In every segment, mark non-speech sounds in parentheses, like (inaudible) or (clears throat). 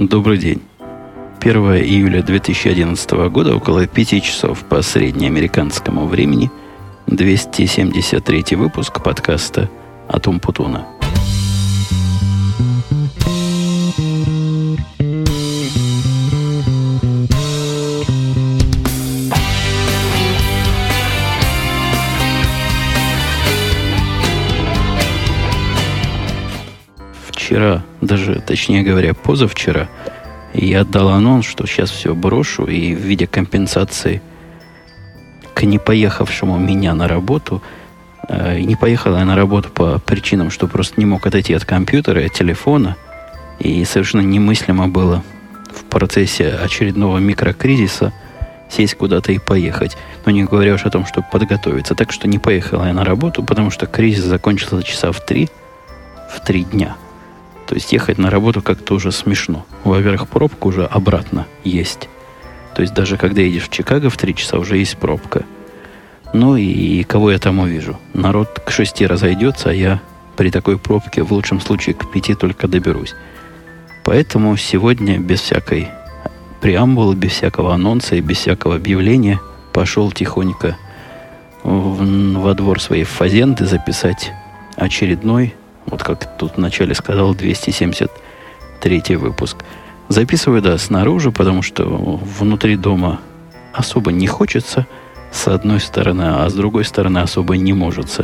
Добрый день. 1 июля 2011 года, около 5 часов по среднеамериканскому времени, 273 выпуск подкаста «Атум Путуна». Вчера, даже точнее говоря, позавчера – я отдал анонс, что сейчас все брошу и в виде компенсации к не поехавшему меня на работу, э, не поехала я на работу по причинам, что просто не мог отойти от компьютера, от телефона, и совершенно немыслимо было в процессе очередного микрокризиса сесть куда-то и поехать. Но не говоря уж о том, чтобы подготовиться. Так что не поехала я на работу, потому что кризис закончился часа в три, в три дня – то есть ехать на работу как-то уже смешно. Во-первых, пробка уже обратно есть. То есть даже когда едешь в Чикаго в 3 часа, уже есть пробка. Ну и, и кого я там увижу? Народ к 6 разойдется, а я при такой пробке в лучшем случае к 5 только доберусь. Поэтому сегодня без всякой преамбулы, без всякого анонса и без всякого объявления пошел тихонько в, во двор своей фазенды записать очередной вот как тут вначале сказал, 273 выпуск. Записываю, да, снаружи, потому что внутри дома особо не хочется, с одной стороны, а с другой стороны особо не может.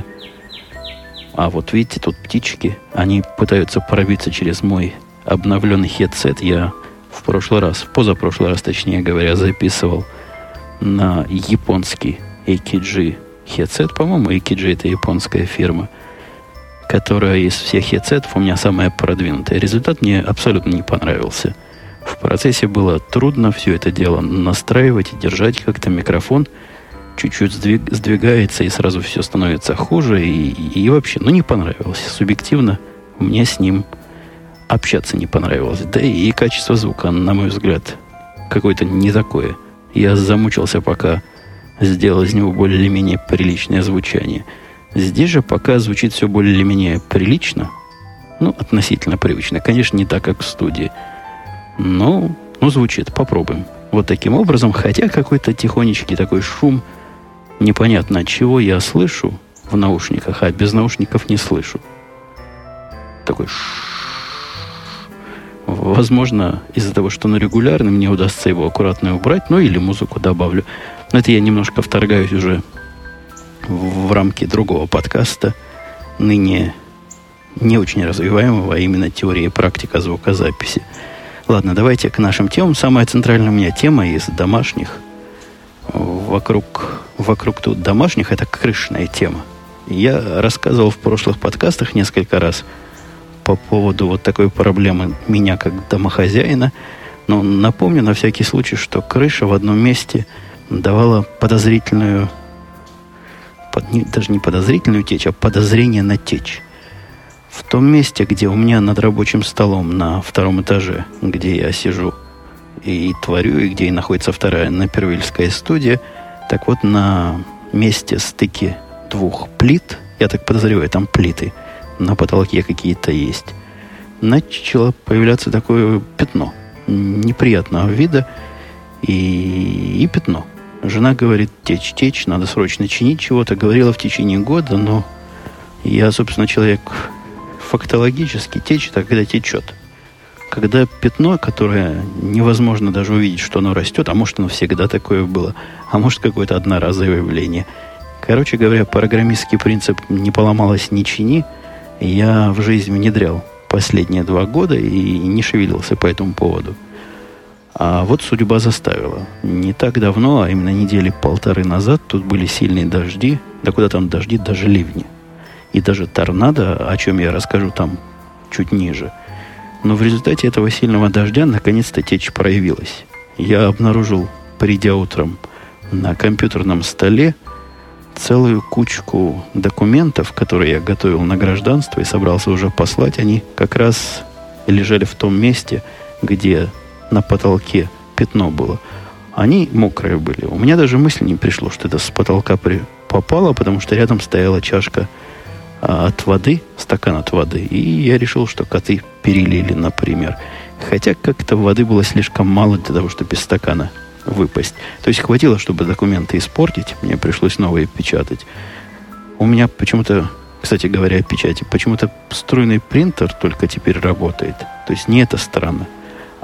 А вот видите, тут птички, они пытаются пробиться через мой обновленный хедсет. Я в прошлый раз, в позапрошлый раз, точнее говоря, записывал на японский AKG хедсет. По-моему, AKG это японская фирма – которая из всех хедсетов у меня самая продвинутая. Результат мне абсолютно не понравился. В процессе было трудно все это дело настраивать и держать как-то микрофон чуть-чуть сдвиг, сдвигается, и сразу все становится хуже, и, и, вообще, ну, не понравилось. Субъективно мне с ним общаться не понравилось. Да и качество звука, на мой взгляд, какое-то не такое. Я замучился, пока сделал из него более-менее приличное звучание – Здесь же пока звучит все более или менее прилично, ну, относительно привычно. Конечно, не так, как в студии. Но, ну, звучит. Попробуем. Вот таким образом, хотя какой-то тихонечкий такой шум, непонятно от чего я слышу в наушниках, а без наушников не слышу. Такой Возможно, из-за того, что он регулярный, мне удастся его аккуратно убрать, ну или музыку добавлю. Но это я немножко вторгаюсь уже в рамки другого подкаста, ныне не очень развиваемого, а именно теория и практика звукозаписи. Ладно, давайте к нашим темам. Самая центральная у меня тема из домашних. Вокруг, вокруг тут домашних это крышная тема. Я рассказывал в прошлых подкастах несколько раз по поводу вот такой проблемы меня как домохозяина. Но напомню на всякий случай, что крыша в одном месте давала подозрительную под, не, даже не подозрительную течь, а подозрение на течь. В том месте, где у меня над рабочим столом на втором этаже, где я сижу и творю, и где и находится вторая напервильская студия, так вот на месте стыки двух плит, я так подозреваю, там плиты, на потолке какие-то есть, начало появляться такое пятно неприятного вида и, и пятно – Жена говорит, течь, течь, надо срочно чинить чего-то. Говорила в течение года, но я, собственно, человек фактологически течь, это когда течет. Когда пятно, которое невозможно даже увидеть, что оно растет, а может оно всегда такое было, а может какое-то одноразовое явление. Короче говоря, программистский принцип «не поломалось, не чини» я в жизнь внедрял последние два года и не шевелился по этому поводу. А вот судьба заставила. Не так давно, а именно недели полторы назад, тут были сильные дожди, да куда там дожди, даже ливни. И даже торнадо, о чем я расскажу там чуть ниже. Но в результате этого сильного дождя наконец-то течь проявилась. Я обнаружил, придя утром на компьютерном столе, целую кучку документов, которые я готовил на гражданство и собрался уже послать. Они как раз лежали в том месте, где на потолке пятно было, они мокрые были. У меня даже мысли не пришло, что это с потолка при... попало, потому что рядом стояла чашка а, от воды, стакан от воды. И я решил, что коты перелили, например. Хотя как-то воды было слишком мало для того, чтобы из стакана выпасть. То есть хватило, чтобы документы испортить. Мне пришлось новые печатать. У меня почему-то, кстати говоря, о печати, почему-то струйный принтер только теперь работает. То есть не это странно.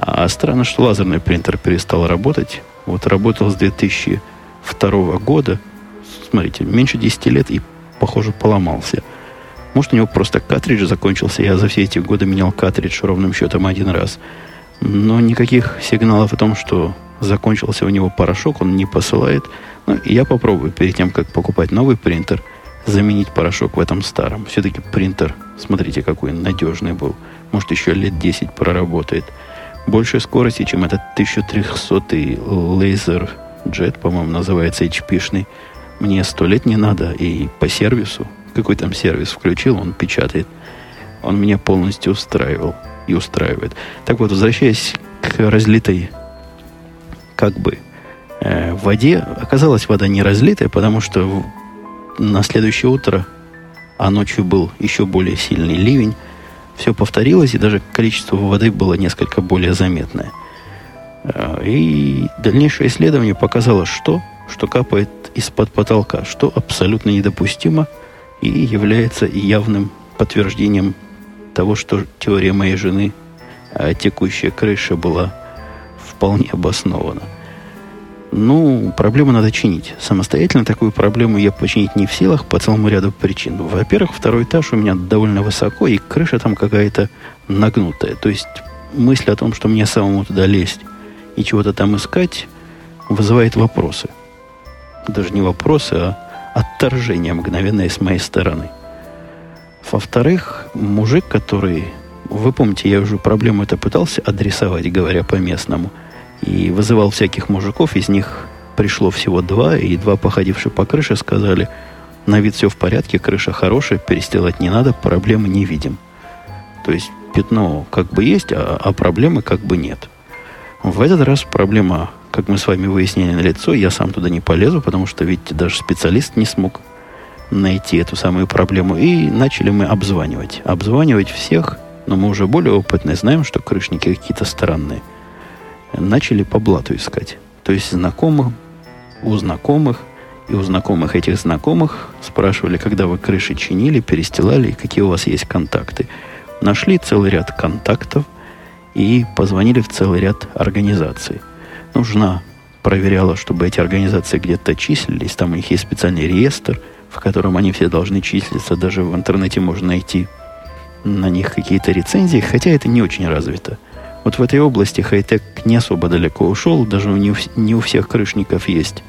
А странно, что лазерный принтер перестал работать. Вот работал с 2002 года. Смотрите, меньше 10 лет и, похоже, поломался. Может, у него просто картридж закончился. Я за все эти годы менял картридж ровным счетом один раз. Но никаких сигналов о том, что закончился у него порошок, он не посылает. Ну, я попробую перед тем, как покупать новый принтер, заменить порошок в этом старом. Все-таки принтер, смотрите, какой надежный был. Может, еще лет 10 проработает. Больше скорости, чем этот 1300 лазер джет, по-моему, называется HP-шный. Мне сто лет не надо. И по сервису, какой там сервис включил, он печатает. Он меня полностью устраивал и устраивает. Так вот, возвращаясь к разлитой как бы э, воде, оказалась вода не разлитая, потому что на следующее утро, а ночью был еще более сильный ливень, все повторилось, и даже количество воды было несколько более заметное. Э, и дальнейшее исследование показало, что, что капает из-под потолка, что абсолютно недопустимо и является явным подтверждением того, что теория моей жены о текущей крыше была вполне обоснована. Ну, проблему надо чинить. Самостоятельно такую проблему я починить не в силах по целому ряду причин. Во-первых, второй этаж у меня довольно высоко, и крыша там какая-то нагнутая. То есть мысль о том, что мне самому туда лезть и чего-то там искать, вызывает вопросы. Даже не вопросы, а отторжение мгновенное с моей стороны. Во-вторых, мужик, который... Вы помните, я уже проблему это пытался адресовать, говоря по-местному – и вызывал всяких мужиков, из них пришло всего два, и два, походившие по крыше, сказали, на вид все в порядке, крыша хорошая, перестилать не надо, проблемы не видим. То есть пятно как бы есть, а, а проблемы как бы нет. В этот раз проблема, как мы с вами выяснили на лицо, я сам туда не полезу, потому что, видите, даже специалист не смог найти эту самую проблему. И начали мы обзванивать. Обзванивать всех, но мы уже более опытные, знаем, что крышники какие-то странные – начали по блату искать. То есть знакомых, у знакомых, и у знакомых этих знакомых спрашивали, когда вы крыши чинили, перестилали, какие у вас есть контакты. Нашли целый ряд контактов и позвонили в целый ряд организаций. Нужна проверяла, чтобы эти организации где-то числились. Там у них есть специальный реестр, в котором они все должны числиться. Даже в интернете можно найти на них какие-то рецензии, хотя это не очень развито. Вот в этой области хай-тек не особо далеко ушел, даже у, не у всех крышников есть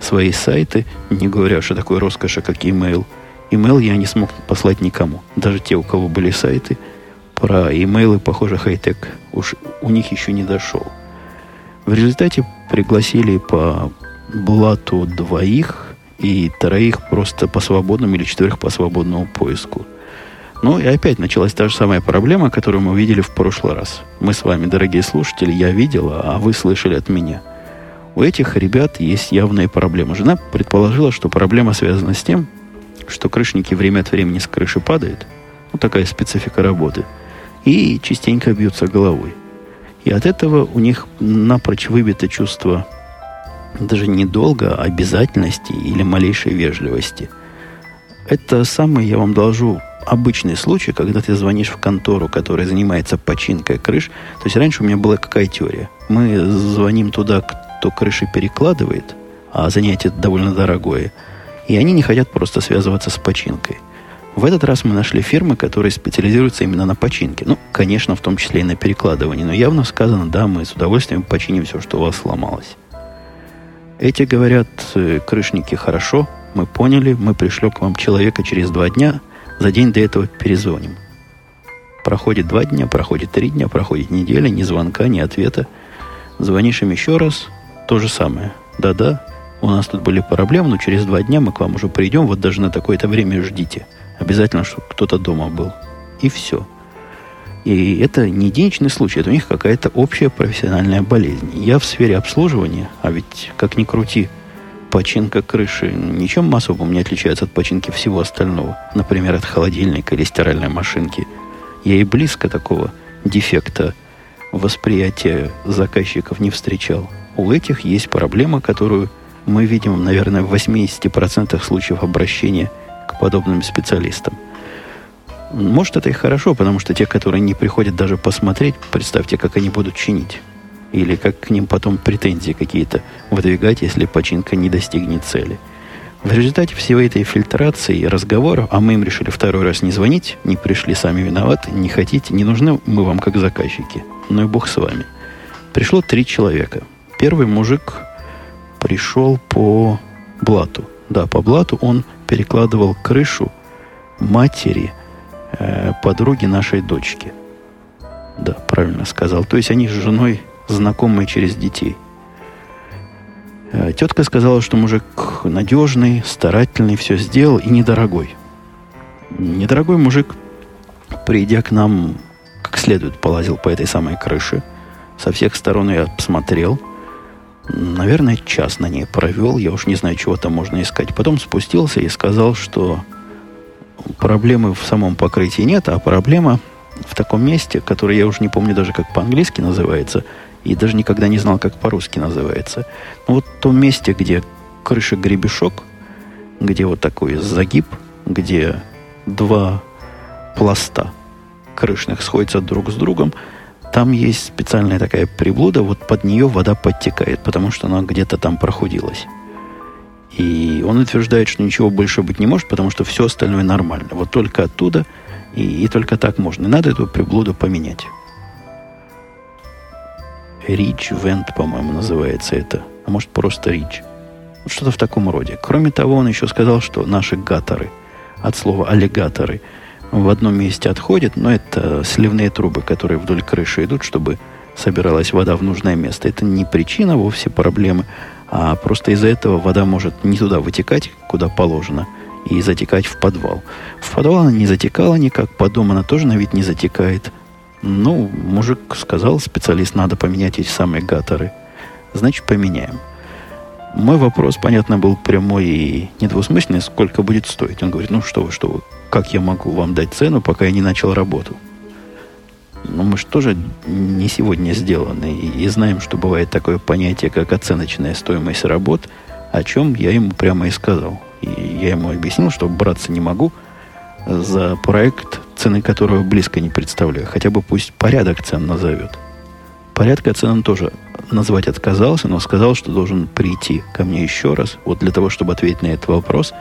свои сайты, не говоря, что такое роскошь, как email. Email я не смог послать никому. Даже те, у кого были сайты, про имейлы, похоже, хай-тек уж у них еще не дошел. В результате пригласили по блату двоих и троих просто по свободному или четверых по свободному поиску. Ну и опять началась та же самая проблема, которую мы видели в прошлый раз. Мы с вами, дорогие слушатели, я видел, а вы слышали от меня. У этих ребят есть явные проблемы. Жена предположила, что проблема связана с тем, что крышники время от времени с крыши падают. Вот такая специфика работы. И частенько бьются головой. И от этого у них напрочь выбито чувство даже не долга, а обязательности или малейшей вежливости. Это самое, я вам должу, обычный случай, когда ты звонишь в контору, которая занимается починкой крыш. То есть раньше у меня была какая теория. Мы звоним туда, кто крыши перекладывает, а занятие довольно дорогое. И они не хотят просто связываться с починкой. В этот раз мы нашли фирмы, которые специализируются именно на починке. Ну, конечно, в том числе и на перекладывании. Но явно сказано, да, мы с удовольствием починим все, что у вас сломалось. Эти говорят, э, крышники, хорошо, мы поняли, мы пришлем к вам человека через два дня – за день до этого перезвоним. Проходит два дня, проходит три дня, проходит неделя, ни звонка, ни ответа. Звонишь им еще раз, то же самое. Да-да, у нас тут были проблемы, но через два дня мы к вам уже придем, вот даже на такое-то время ждите. Обязательно, чтобы кто-то дома был. И все. И это не единичный случай, это у них какая-то общая профессиональная болезнь. Я в сфере обслуживания, а ведь как ни крути, починка крыши ничем особым не отличается от починки всего остального. Например, от холодильника или стиральной машинки. Я и близко такого дефекта восприятия заказчиков не встречал. У этих есть проблема, которую мы видим, наверное, в 80% случаев обращения к подобным специалистам. Может, это и хорошо, потому что те, которые не приходят даже посмотреть, представьте, как они будут чинить. Или как к ним потом претензии какие-то выдвигать, если починка не достигнет цели. В результате всей этой фильтрации и разговоров, а мы им решили второй раз не звонить, не пришли сами виноваты, не хотите, не нужны мы вам как заказчики. Ну и бог с вами. Пришло три человека. Первый мужик пришел по блату. Да, по блату он перекладывал крышу матери э, подруги нашей дочки. Да, правильно сказал. То есть они с женой знакомые через детей. Э, тетка сказала, что мужик надежный, старательный, все сделал и недорогой. Недорогой мужик, придя к нам, как следует полазил по этой самой крыше, со всех сторон я посмотрел, наверное, час на ней провел, я уж не знаю, чего там можно искать. Потом спустился и сказал, что проблемы в самом покрытии нет, а проблема в таком месте, которое я уже не помню даже, как по-английски называется – и даже никогда не знал, как по-русски называется. Но вот в том месте, где крыша гребешок, где вот такой загиб, где два пласта крышных сходятся друг с другом, там есть специальная такая приблуда, вот под нее вода подтекает, потому что она где-то там прохудилась. И он утверждает, что ничего больше быть не может, потому что все остальное нормально. Вот только оттуда и, и только так можно. И надо эту приблуду поменять. Рич Вент, по-моему, называется это. А может, просто Рич. Что-то в таком роде. Кроме того, он еще сказал, что наши гаторы, от слова аллигаторы, в одном месте отходят, но это сливные трубы, которые вдоль крыши идут, чтобы собиралась вода в нужное место. Это не причина вовсе проблемы, а просто из-за этого вода может не туда вытекать, куда положено, и затекать в подвал. В подвал она не затекала никак, по дому она тоже на вид не затекает – ну, мужик сказал, специалист, надо поменять эти самые гаторы. Значит, поменяем. Мой вопрос, понятно, был прямой и недвусмысленный, сколько будет стоить. Он говорит, ну что вы, что вы, как я могу вам дать цену, пока я не начал работу? Ну, мы же тоже не сегодня сделаны и, и знаем, что бывает такое понятие, как оценочная стоимость работ, о чем я ему прямо и сказал. И я ему объяснил, что браться не могу – за проект, цены которого близко не представляю. Хотя бы пусть порядок цен назовет. Порядка цен он тоже назвать отказался, но сказал, что должен прийти ко мне еще раз, вот для того, чтобы ответить на этот вопрос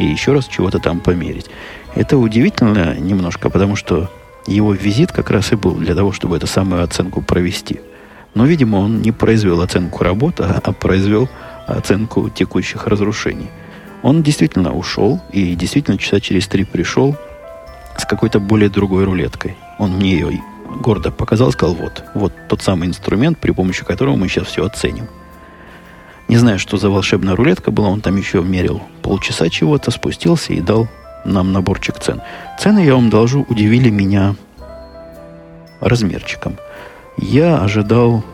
и еще раз чего-то там померить. Это удивительно немножко, потому что его визит как раз и был для того, чтобы эту самую оценку провести. Но, видимо, он не произвел оценку работы, а произвел оценку текущих разрушений – он действительно ушел и действительно часа через три пришел с какой-то более другой рулеткой. Он мне ее гордо показал, сказал, вот, вот тот самый инструмент, при помощи которого мы сейчас все оценим. Не знаю, что за волшебная рулетка была, он там еще мерил полчаса чего-то, спустился и дал нам наборчик цен. Цены, я вам должу, удивили меня размерчиком. Я ожидал,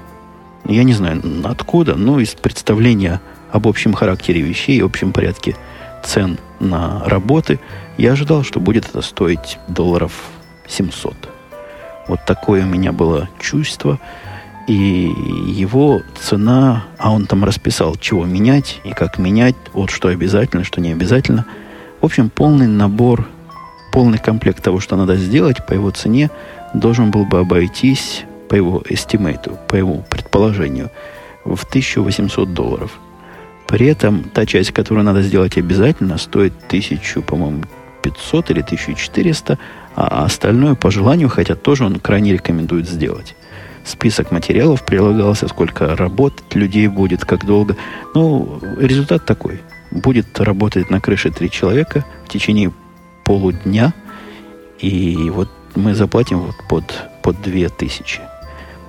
я не знаю откуда, но из представления об общем характере вещей и общем порядке цен на работы, я ожидал, что будет это стоить долларов 700. Вот такое у меня было чувство. И его цена, а он там расписал, чего менять и как менять, вот что обязательно, что не обязательно. В общем, полный набор, полный комплект того, что надо сделать по его цене, должен был бы обойтись по его эстимейту, по его предположению, в 1800 долларов. При этом та часть, которую надо сделать обязательно, стоит 1000, по-моему, 500 или 1400, а остальное по желанию, хотя тоже он крайне рекомендует сделать. Список материалов прилагался, сколько работать людей будет, как долго. Ну, результат такой. Будет работать на крыше три человека в течение полудня, и вот мы заплатим вот под, под 2000.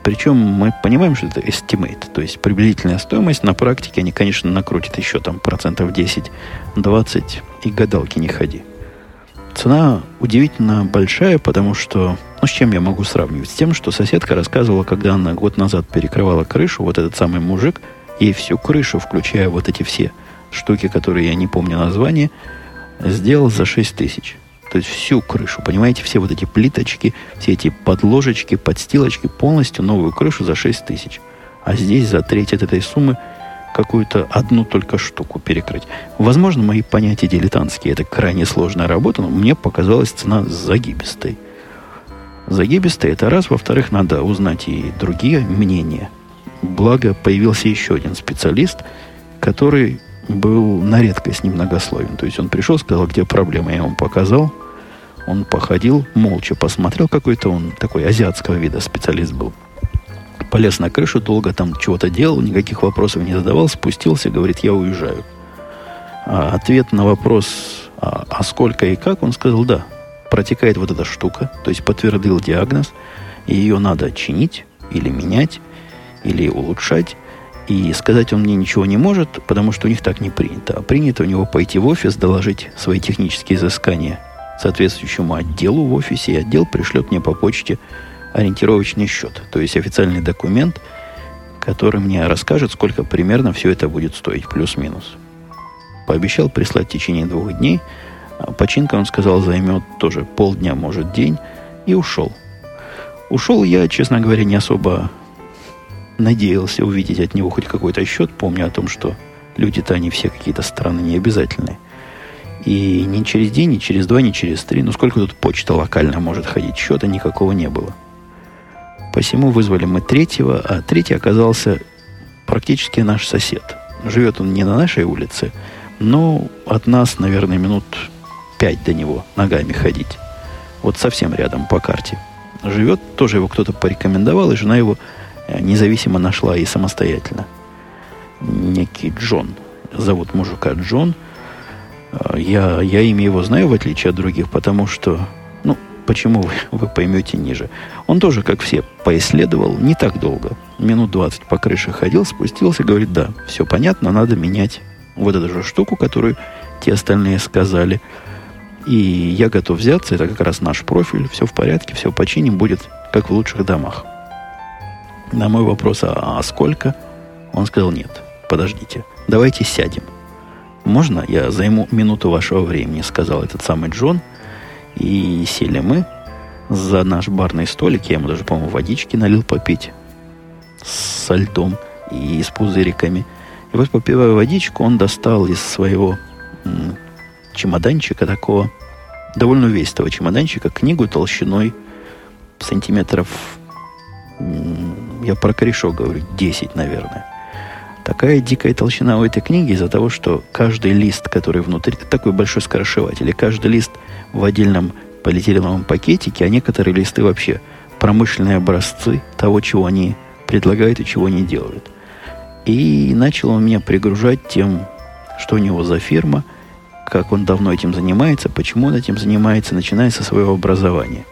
Причем мы понимаем, что это estimate, то есть приблизительная стоимость. На практике они, конечно, накрутят еще там процентов 10-20 и гадалки не ходи. Цена удивительно большая, потому что... Ну, с чем я могу сравнивать? С тем, что соседка рассказывала, когда она год назад перекрывала крышу, вот этот самый мужик, ей всю крышу, включая вот эти все штуки, которые я не помню название, сделал за 6 тысяч. То есть всю крышу, понимаете, все вот эти плиточки, все эти подложечки, подстилочки, полностью новую крышу за 6 тысяч. А здесь за треть от этой суммы какую-то одну только штуку перекрыть. Возможно, мои понятия дилетантские. Это крайне сложная работа, но мне показалась цена загибистой. Загибистой это раз. Во-вторых, надо узнать и другие мнения. Благо, появился еще один специалист, который был на редкость немногословен. То есть он пришел, сказал, где проблема, я ему показал. Он походил, молча посмотрел, какой-то он такой азиатского вида специалист был полез на крышу, долго там чего-то делал, никаких вопросов не задавал, спустился, говорит, я уезжаю. А ответ на вопрос, а, а сколько и как, он сказал, да, протекает вот эта штука, то есть подтвердил диагноз, и ее надо чинить или менять, или улучшать, и сказать он мне ничего не может, потому что у них так не принято. А принято у него пойти в офис, доложить свои технические изыскания соответствующему отделу в офисе, и отдел пришлет мне по почте ориентировочный счет, то есть официальный документ, который мне расскажет, сколько примерно все это будет стоить, плюс-минус. Пообещал прислать в течение двух дней. А починка, он сказал, займет тоже полдня, может, день. И ушел. Ушел я, честно говоря, не особо надеялся увидеть от него хоть какой-то счет. Помню о том, что люди-то они все какие-то странные, необязательные. И ни через день, ни через два, ни через три. Ну, сколько тут почта локальная может ходить? Счета никакого не было. Посему вызвали мы третьего, а третий оказался практически наш сосед. Живет он не на нашей улице, но от нас, наверное, минут пять до него ногами ходить. Вот совсем рядом по карте. Живет, тоже его кто-то порекомендовал, и жена его независимо нашла и самостоятельно. Некий Джон. Зовут мужика Джон. Э, я, я имя его знаю, в отличие от других, потому что Почему вы, (laughs) вы поймете ниже. Он тоже, как все, поисследовал не так долго. Минут 20 по крыше ходил, спустился, говорит, да, все понятно, надо менять вот эту же штуку, которую те остальные сказали. И я готов взяться, это как раз наш профиль, все в порядке, все починим, будет как в лучших домах. На мой вопрос, а, а сколько? Он сказал, нет, подождите, давайте сядем. Можно я займу минуту вашего времени, сказал этот самый Джон – и сели мы за наш барный столик. Я ему даже, по-моему, водички налил попить со льдом и с пузыриками. И вот, попивая водичку, он достал из своего м, чемоданчика такого, довольно увесистого чемоданчика, книгу толщиной сантиметров, м, я про корешок говорю, 10, наверное. Такая дикая толщина у этой книги из-за того, что каждый лист, который внутри, такой большой скоросшиватель, и каждый лист – в отдельном полиэтиленовом пакетике, а некоторые листы вообще промышленные образцы того, чего они предлагают и чего они делают. И начал он меня пригружать тем, что у него за фирма, как он давно этим занимается, почему он этим занимается, начиная со своего образования.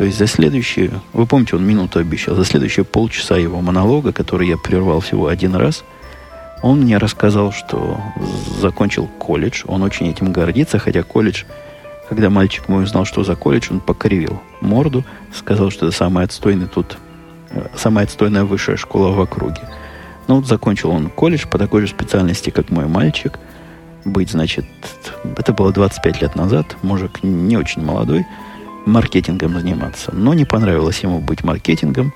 То есть за следующие, вы помните, он минуту обещал, за следующие полчаса его монолога, который я прервал всего один раз, он мне рассказал, что закончил колледж, он очень этим гордится, хотя колледж – когда мальчик мой узнал, что за колледж, он покривил морду, сказал, что это самая отстойная тут, самая отстойная высшая школа в округе. Ну, вот закончил он колледж по такой же специальности, как мой мальчик. Быть, значит, это было 25 лет назад, мужик не очень молодой, маркетингом заниматься. Но не понравилось ему быть маркетингом,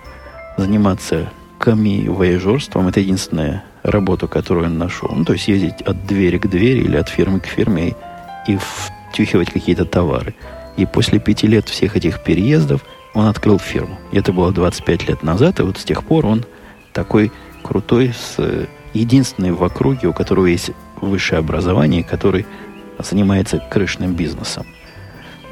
заниматься коми-вояжерством. Это единственная работа, которую он нашел. Ну, то есть ездить от двери к двери или от фирмы к фирме и, и втюхивать какие-то товары. И после пяти лет всех этих переездов он открыл фирму. Это было 25 лет назад, и вот с тех пор он такой крутой, с э, единственный в округе, у которого есть высшее образование, который занимается крышным бизнесом.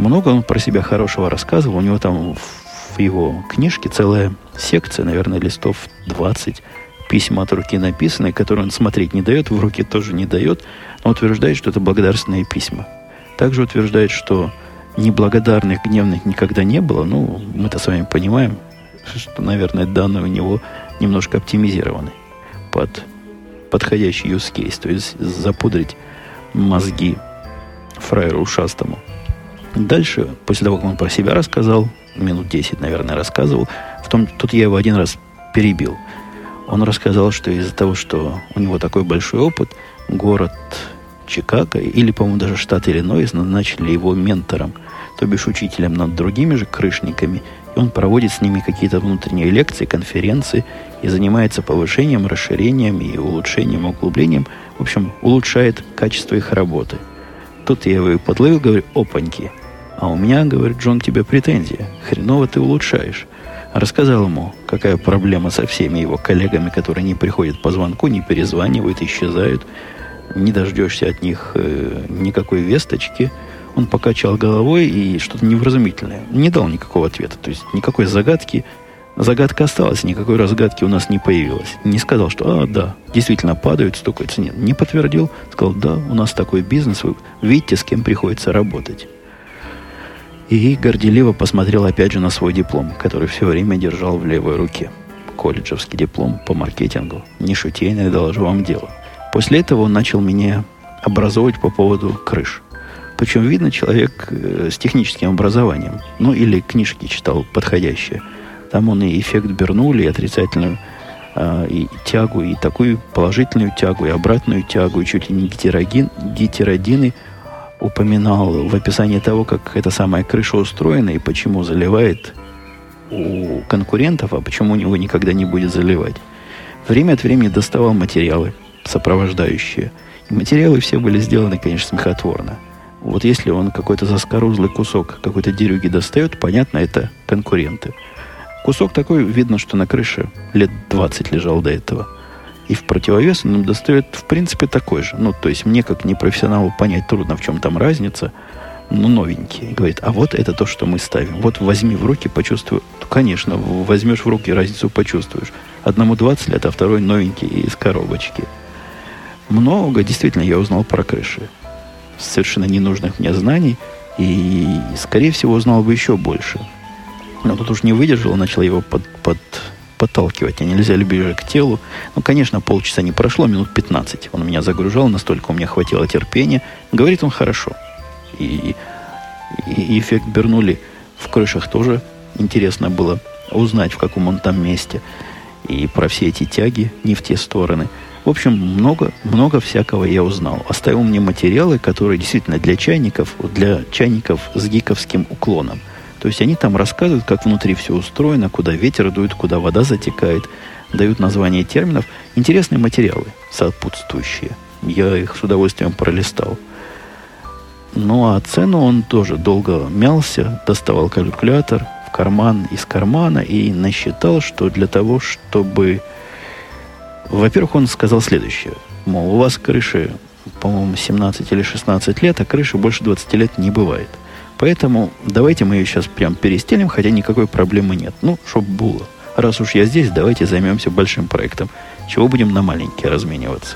Много он про себя хорошего рассказывал. У него там в его книжке целая секция, наверное, листов 20 письма от руки написанные, которые он смотреть не дает, в руки тоже не дает, но утверждает, что это благодарственные письма. Также утверждает, что неблагодарных, гневных никогда не было. Ну, мы-то с вами понимаем, что, наверное, данные у него немножко оптимизированы под подходящий use case, то есть запудрить мозги фраеру ушастому. Дальше, после того, как он про себя рассказал, минут 10, наверное, рассказывал, в том, тут я его один раз перебил. Он рассказал, что из-за того, что у него такой большой опыт, город Чикаго, или, по-моему, даже штат Иллинойс назначили его ментором, то бишь учителем над другими же крышниками, и он проводит с ними какие-то внутренние лекции, конференции и занимается повышением, расширением и улучшением, углублением. В общем, улучшает качество их работы. Тут я его и подловил, говорю, опаньки. А у меня, говорит, Джон, тебе претензия. Хреново ты улучшаешь. Рассказал ему, какая проблема со всеми его коллегами, которые не приходят по звонку, не перезванивают, исчезают. Не дождешься от них э, никакой весточки. Он покачал головой и что-то невразумительное. Не дал никакого ответа. То есть никакой загадки. Загадка осталась, никакой разгадки у нас не появилось. Не сказал, что, а, да, действительно падают, стукаются. Нет, не подтвердил. Сказал, да, у нас такой бизнес, вы видите, с кем приходится работать. И горделиво посмотрел опять же на свой диплом, который все время держал в левой руке. Колледжевский диплом по маркетингу. Не шутейное, доложу вам дело. После этого он начал меня образовывать по поводу крыш. Причем видно человек э, с техническим образованием. Ну, или книжки читал подходящие. Там он и эффект Бернули, и отрицательную э, и тягу, и такую положительную тягу, и обратную тягу, и чуть ли не гетерогин, гетеродины – упоминал в описании того, как эта самая крыша устроена и почему заливает у конкурентов, а почему у него никогда не будет заливать. Время от времени доставал материалы, сопровождающие. И материалы все были сделаны, конечно, смехотворно. Вот если он какой-то заскорузлый кусок какой-то дерюги достает, понятно, это конкуренты. Кусок такой, видно, что на крыше лет 20 лежал до этого – и в противовес он достает, в принципе, такой же. Ну, то есть мне, как непрофессионалу, понять трудно, в чем там разница. Ну, новенький. Говорит, а вот это то, что мы ставим. Вот возьми в руки, почувствуй. Ну, конечно, возьмешь в руки, разницу почувствуешь. Одному 20 лет, а второй новенький из коробочки. Много, действительно, я узнал про крыши. Совершенно ненужных мне знаний. И, скорее всего, узнал бы еще больше. Но тут уж не выдержал, начал его под, под подталкивать, а нельзя ли ближе к телу. Ну, конечно, полчаса не прошло, минут 15. Он меня загружал, настолько у меня хватило терпения. Говорит он хорошо. И, и эффект Бернули в крышах тоже интересно было узнать, в каком он там месте. И про все эти тяги не в те стороны. В общем, много, много всякого я узнал. Оставил мне материалы, которые действительно для чайников, для чайников с гиковским уклоном – то есть они там рассказывают, как внутри все устроено, куда ветер дует, куда вода затекает, дают названия терминов. Интересные материалы сопутствующие. Я их с удовольствием пролистал. Ну а цену он тоже долго мялся, доставал калькулятор в карман из кармана и насчитал, что для того, чтобы... Во-первых, он сказал следующее. Мол, у вас крыши, по-моему, 17 или 16 лет, а крыши больше 20 лет не бывает. Поэтому давайте мы ее сейчас прям перестелим, хотя никакой проблемы нет. Ну, чтоб было. Раз уж я здесь, давайте займемся большим проектом. Чего будем на маленькие размениваться?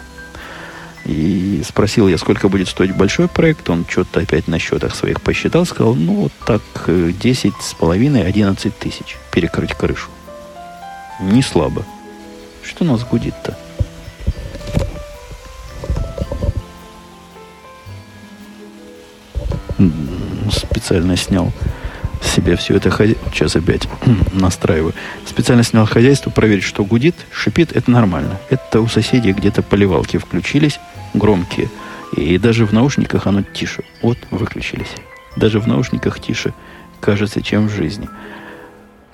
И спросил я, сколько будет стоить большой проект. Он что-то опять на счетах своих посчитал. Сказал, ну, вот так, 10 э, с половиной, 11 тысяч перекрыть крышу. Не слабо. Что нас гудит-то? Специально снял себе все это хозяйство. Сейчас опять (clears throat) настраиваю. Специально снял хозяйство, проверить, что гудит, шипит, это нормально. Это у соседей где-то поливалки включились, громкие. И даже в наушниках оно тише. Вот, выключились. Даже в наушниках тише, кажется, чем в жизни.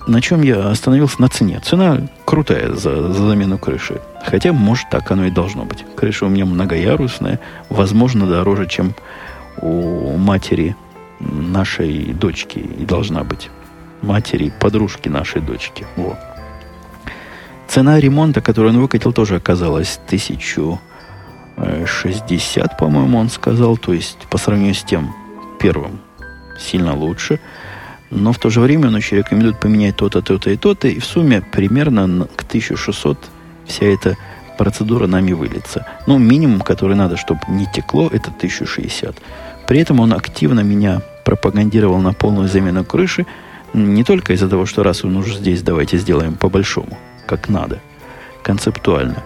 На чем я остановился? На цене. Цена крутая за, за замену крыши. Хотя, может, так оно и должно быть. Крыша у меня многоярусная, возможно, дороже, чем у матери нашей дочки и должна быть. Матери, подружки нашей дочки. Вот. Цена ремонта, которую он выкатил, тоже оказалась тысячу шестьдесят, по-моему, он сказал. То есть, по сравнению с тем первым, сильно лучше. Но в то же время он еще рекомендует поменять то-то, то-то и то-то. И в сумме примерно к 1600 вся эта процедура нами выльется. Ну, минимум, который надо, чтобы не текло, это 1060. При этом он активно меня пропагандировал на полную замену крыши, не только из-за того, что раз он уже здесь, давайте сделаем по-большому, как надо, концептуально,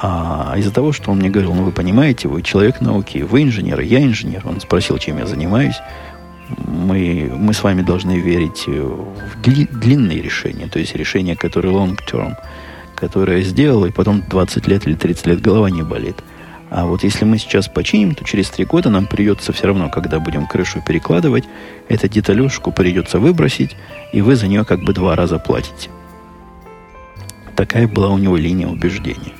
а из-за того, что он мне говорил, ну вы понимаете, вы человек науки, вы инженер, я инженер. Он спросил, чем я занимаюсь. Мы, мы с вами должны верить в дли, длинные решения, то есть решения, которые long term, которые я сделал, и потом 20 лет или 30 лет голова не болит. А вот если мы сейчас починим, то через три года нам придется все равно, когда будем крышу перекладывать, эту деталюшку придется выбросить, и вы за нее как бы два раза платите. Такая была у него линия убеждения.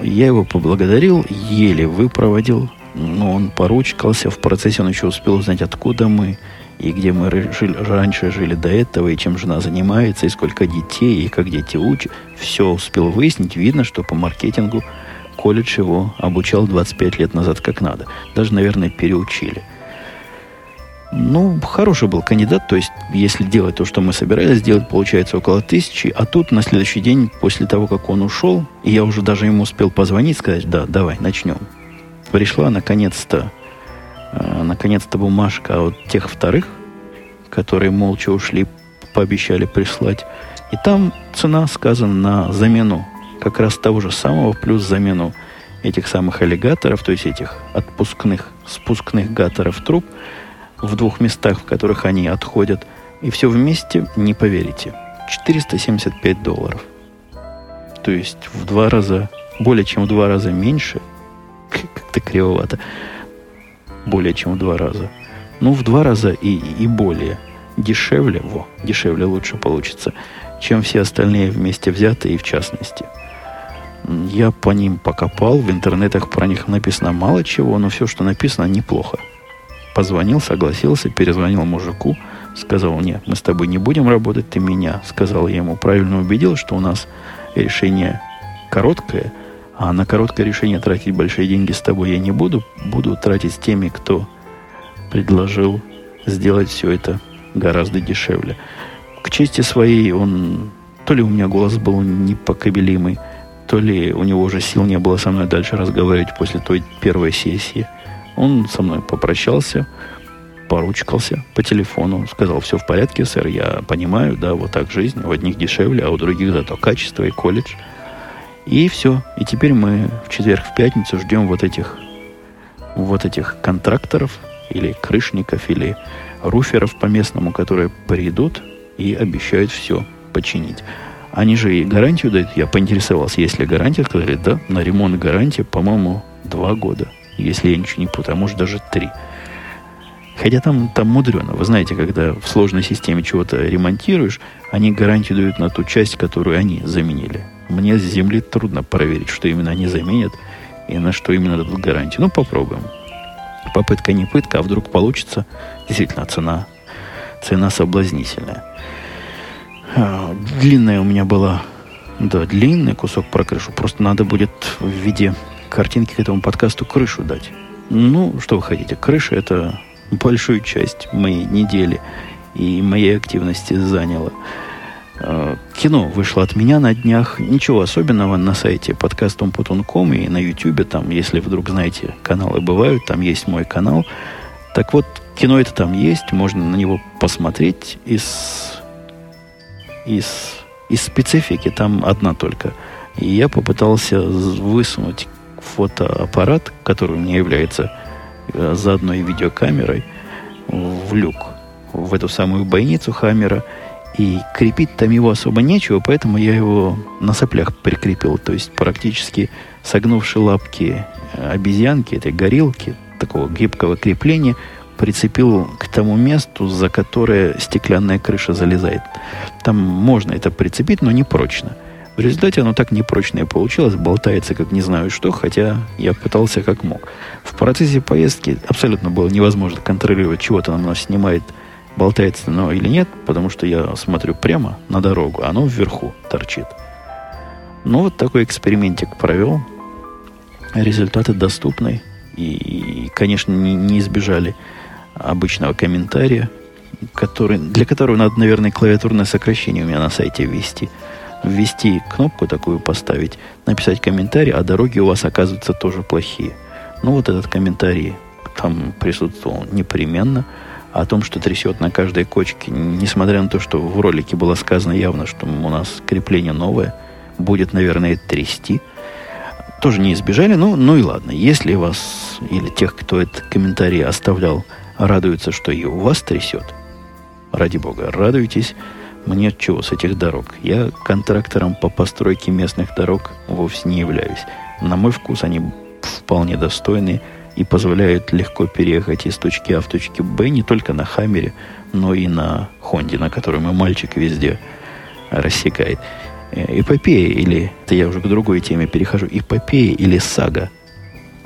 Я его поблагодарил, еле выпроводил, но он поручкался. В процессе он еще успел узнать, откуда мы, и где мы жили, раньше жили до этого, и чем жена занимается, и сколько детей, и как дети учат. Все успел выяснить. Видно, что по маркетингу колледж его обучал 25 лет назад как надо. Даже, наверное, переучили. Ну, хороший был кандидат, то есть, если делать то, что мы собирались сделать, получается около тысячи, а тут на следующий день, после того, как он ушел, и я уже даже ему успел позвонить, сказать, да, давай, начнем. Пришла наконец-то, э, наконец-то бумажка от тех вторых, которые молча ушли, пообещали прислать. И там цена сказана на замену как раз того же самого, плюс замену этих самых аллигаторов, то есть этих отпускных, спускных гаторов труб в двух местах, в которых они отходят. И все вместе, не поверите, 475 долларов. То есть в два раза, более чем в два раза меньше, (laughs) как-то кривовато, более чем в два раза. Ну, в два раза и, и более дешевле, во, дешевле лучше получится, чем все остальные вместе взятые и в частности – я по ним покопал, в интернетах про них написано мало чего, но все, что написано, неплохо. Позвонил, согласился, перезвонил мужику, сказал, нет, мы с тобой не будем работать, ты меня. Сказал я ему, правильно убедил, что у нас решение короткое, а на короткое решение тратить большие деньги с тобой я не буду, буду тратить с теми, кто предложил сделать все это гораздо дешевле. К чести своей он, то ли у меня голос был непокобелимый, то ли у него уже сил не было со мной дальше разговаривать после той первой сессии. Он со мной попрощался, поручкался по телефону, сказал, все в порядке, сэр, я понимаю, да, вот так жизнь, у одних дешевле, а у других зато качество и колледж. И все. И теперь мы в четверг, в пятницу ждем вот этих, вот этих контракторов или крышников, или руферов по местному, которые придут и обещают все починить. Они же и гарантию дают. Я поинтересовался, есть ли гарантия. Сказали, да, на ремонт гарантия, по-моему, два года. Если я ничего не путаю, а может даже три. Хотя там, там мудрено. Вы знаете, когда в сложной системе чего-то ремонтируешь, они гарантию дают на ту часть, которую они заменили. Мне с земли трудно проверить, что именно они заменят и на что именно дадут гарантию. Ну, попробуем. Попытка не пытка, а вдруг получится. Действительно, цена, цена соблазнительная. А, длинная у меня была, да, длинный кусок про крышу. Просто надо будет в виде картинки к этому подкасту крышу дать. Ну, что вы хотите? Крыша это большую часть моей недели и моей активности заняла. А, кино вышло от меня на днях. Ничего особенного на сайте подкастом.com и на YouTube. Там, если вдруг знаете, каналы бывают, там есть мой канал. Так вот, кино это там есть, можно на него посмотреть из из, из специфики там одна только. И я попытался высунуть фотоаппарат, который у меня является э, заодно и видеокамерой, в люк, в эту самую бойницу Хаммера. И крепить там его особо нечего, поэтому я его на соплях прикрепил. То есть практически согнувши лапки э, обезьянки, этой горилки, такого гибкого крепления – прицепил к тому месту, за которое стеклянная крыша залезает. Там можно это прицепить, но не прочно. В результате оно так непрочное получилось, болтается как не знаю что, хотя я пытался как мог. В процессе поездки абсолютно было невозможно контролировать, чего то оно снимает, болтается оно или нет, потому что я смотрю прямо на дорогу, а оно вверху торчит. Ну, вот такой экспериментик провел. Результаты доступны. И, конечно, не, не избежали обычного комментария, который, для которого надо, наверное, клавиатурное сокращение у меня на сайте ввести. Ввести кнопку такую поставить, написать комментарий, а дороги у вас оказываются тоже плохие. Ну, вот этот комментарий там присутствовал непременно. О том, что трясет на каждой кочке, несмотря на то, что в ролике было сказано явно, что у нас крепление новое, будет, наверное, трясти. Тоже не избежали, ну, ну и ладно. Если вас или тех, кто этот комментарий оставлял, радуется, что и у вас трясет. Ради бога, радуйтесь. Мне чего с этих дорог? Я контрактором по постройке местных дорог вовсе не являюсь. На мой вкус они вполне достойные и позволяют легко переехать из точки А в точке Б не только на Хаммере, но и на Хонде, на которой мой мальчик везде рассекает. Э, эпопея или, это я уже к другой теме перехожу, эпопея или сага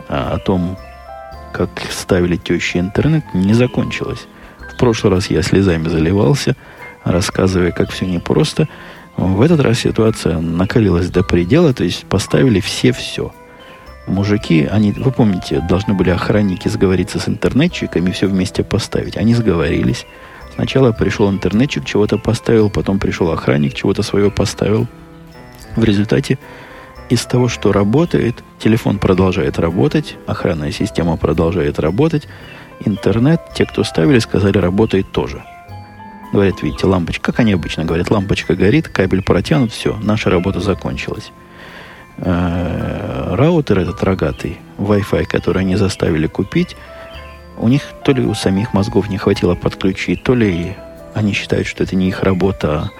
о том, как ставили тещи интернет, не закончилась. В прошлый раз я слезами заливался, рассказывая, как все непросто. В этот раз ситуация накалилась до предела, то есть поставили все все. Мужики, они, вы помните, должны были охранники сговориться с интернетчиками, все вместе поставить. Они сговорились. Сначала пришел интернетчик, чего-то поставил, потом пришел охранник, чего-то свое поставил. В результате из того, что работает, телефон продолжает работать, охранная система продолжает работать, интернет, те, кто ставили, сказали, работает тоже. Говорят, видите, лампочка, как они обычно говорят, лампочка горит, кабель протянут, все, наша работа закончилась. Э, раутер этот рогатый, Wi-Fi, который они заставили купить, у них то ли у самих мозгов не хватило подключить, то ли они считают, что это не их работа, а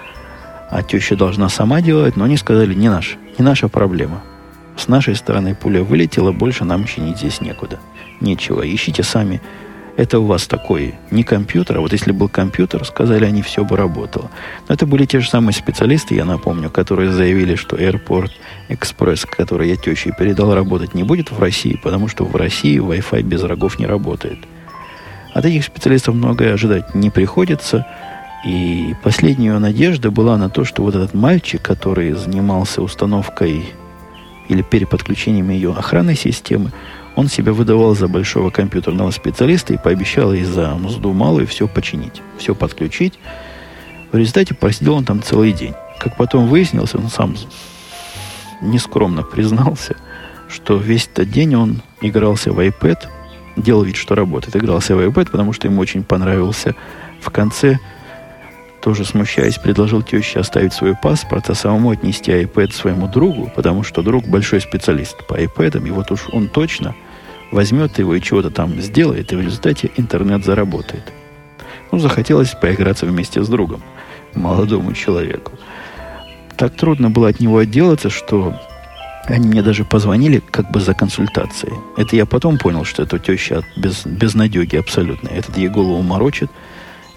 теща должна сама делать, но они сказали, не наш, не наша проблема. С нашей стороны пуля вылетела, больше нам чинить здесь некуда. Нечего, ищите сами. Это у вас такой не компьютер, а вот если был компьютер, сказали они, все бы работало. Но это были те же самые специалисты, я напомню, которые заявили, что Airport Express, который я теще передал, работать не будет в России, потому что в России Wi-Fi без рогов не работает. От этих специалистов многое ожидать не приходится – и последняя надежда была на то, что вот этот мальчик, который занимался установкой или переподключением ее охранной системы, он себя выдавал за большого компьютерного специалиста и пообещал ей за мзду малую все починить, все подключить. В результате просидел он там целый день. Как потом выяснилось, он сам нескромно признался, что весь этот день он игрался в iPad, делал вид, что работает, игрался в iPad, потому что ему очень понравился в конце тоже смущаясь, предложил теще оставить свой паспорт, а самому отнести iPad своему другу, потому что друг большой специалист по iPad, и вот уж он точно возьмет его и чего-то там сделает, и в результате интернет заработает. Ну, захотелось поиграться вместе с другом, молодому человеку. Так трудно было от него отделаться, что они мне даже позвонили как бы за консультацией. Это я потом понял, что это теща без, безнадеги абсолютно. Этот ей голову морочит –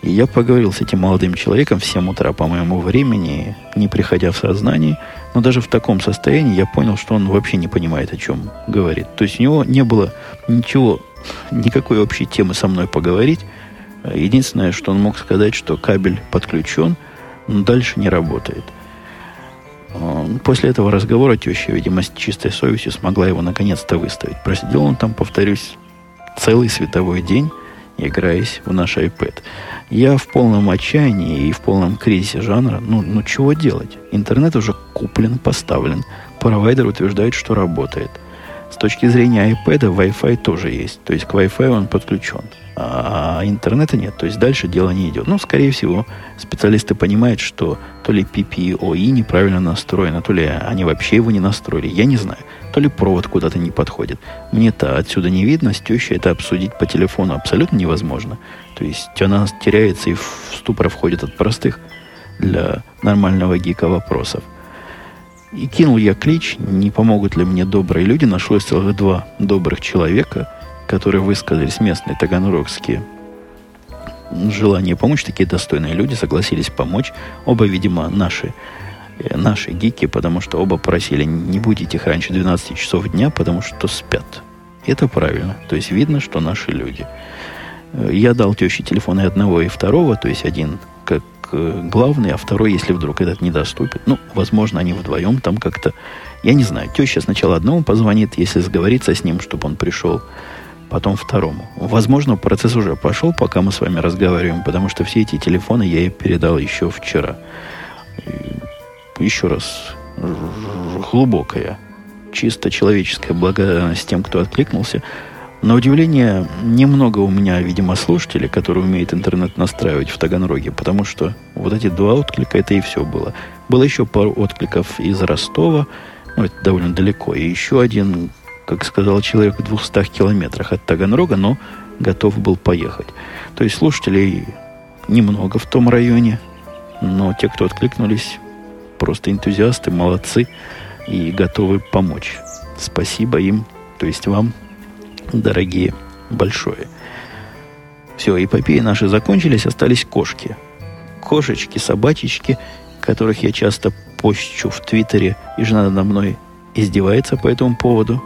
и я поговорил с этим молодым человеком в 7 утра по моему времени, не приходя в сознание, но даже в таком состоянии я понял, что он вообще не понимает, о чем говорит. То есть у него не было ничего, никакой общей темы со мной поговорить. Единственное, что он мог сказать, что кабель подключен, но дальше не работает. После этого разговора теща, видимо, с чистой совестью смогла его наконец-то выставить. Просидел он там, повторюсь, целый световой день, играясь в наш iPad. Я в полном отчаянии и в полном кризисе жанра. Ну, ну чего делать? Интернет уже куплен, поставлен. Провайдер утверждает, что работает. Точки зрения iPad, Wi-Fi тоже есть. То есть к Wi-Fi он подключен а интернета нет. То есть дальше дело не идет. Ну, скорее всего, специалисты понимают, что то ли PPOE неправильно настроено, то ли они вообще его не настроили. Я не знаю. То ли провод куда-то не подходит. Мне-то отсюда не видно, с тещей это обсудить по телефону абсолютно невозможно. То есть она теряется и в ступор входит от простых для нормального гика вопросов. И кинул я клич, не помогут ли мне добрые люди. Нашлось целых два добрых человека – которые высказались местные таганрогские желание помочь, такие достойные люди согласились помочь. Оба, видимо, наши, э, наши гики, потому что оба просили не будить их раньше 12 часов дня, потому что спят. Это правильно. То есть видно, что наши люди. Э, я дал теще телефоны одного и второго, то есть один э, главный, а второй, если вдруг этот недоступен. Ну, возможно, они вдвоем там как-то... Я не знаю. Теща сначала одному позвонит, если сговориться с ним, чтобы он пришел потом второму. Возможно, процесс уже пошел, пока мы с вами разговариваем, потому что все эти телефоны я ей передал еще вчера. Еще раз, глубокая, чисто человеческая благодарность тем, кто откликнулся. На удивление, немного у меня, видимо, слушателей, которые умеют интернет настраивать в Таганроге, потому что вот эти два отклика, это и все было. Было еще пару откликов из Ростова, ну, это довольно далеко, и еще один как сказал человек, в 200 километрах от Таганрога, но готов был поехать. То есть слушателей немного в том районе, но те, кто откликнулись, просто энтузиасты, молодцы и готовы помочь. Спасибо им То есть вам, дорогие, большое. Все, эпопеи наши закончились, остались кошки. Кошечки, собачечки, которых я часто пощу в Твиттере, и жена надо мной издевается по этому поводу.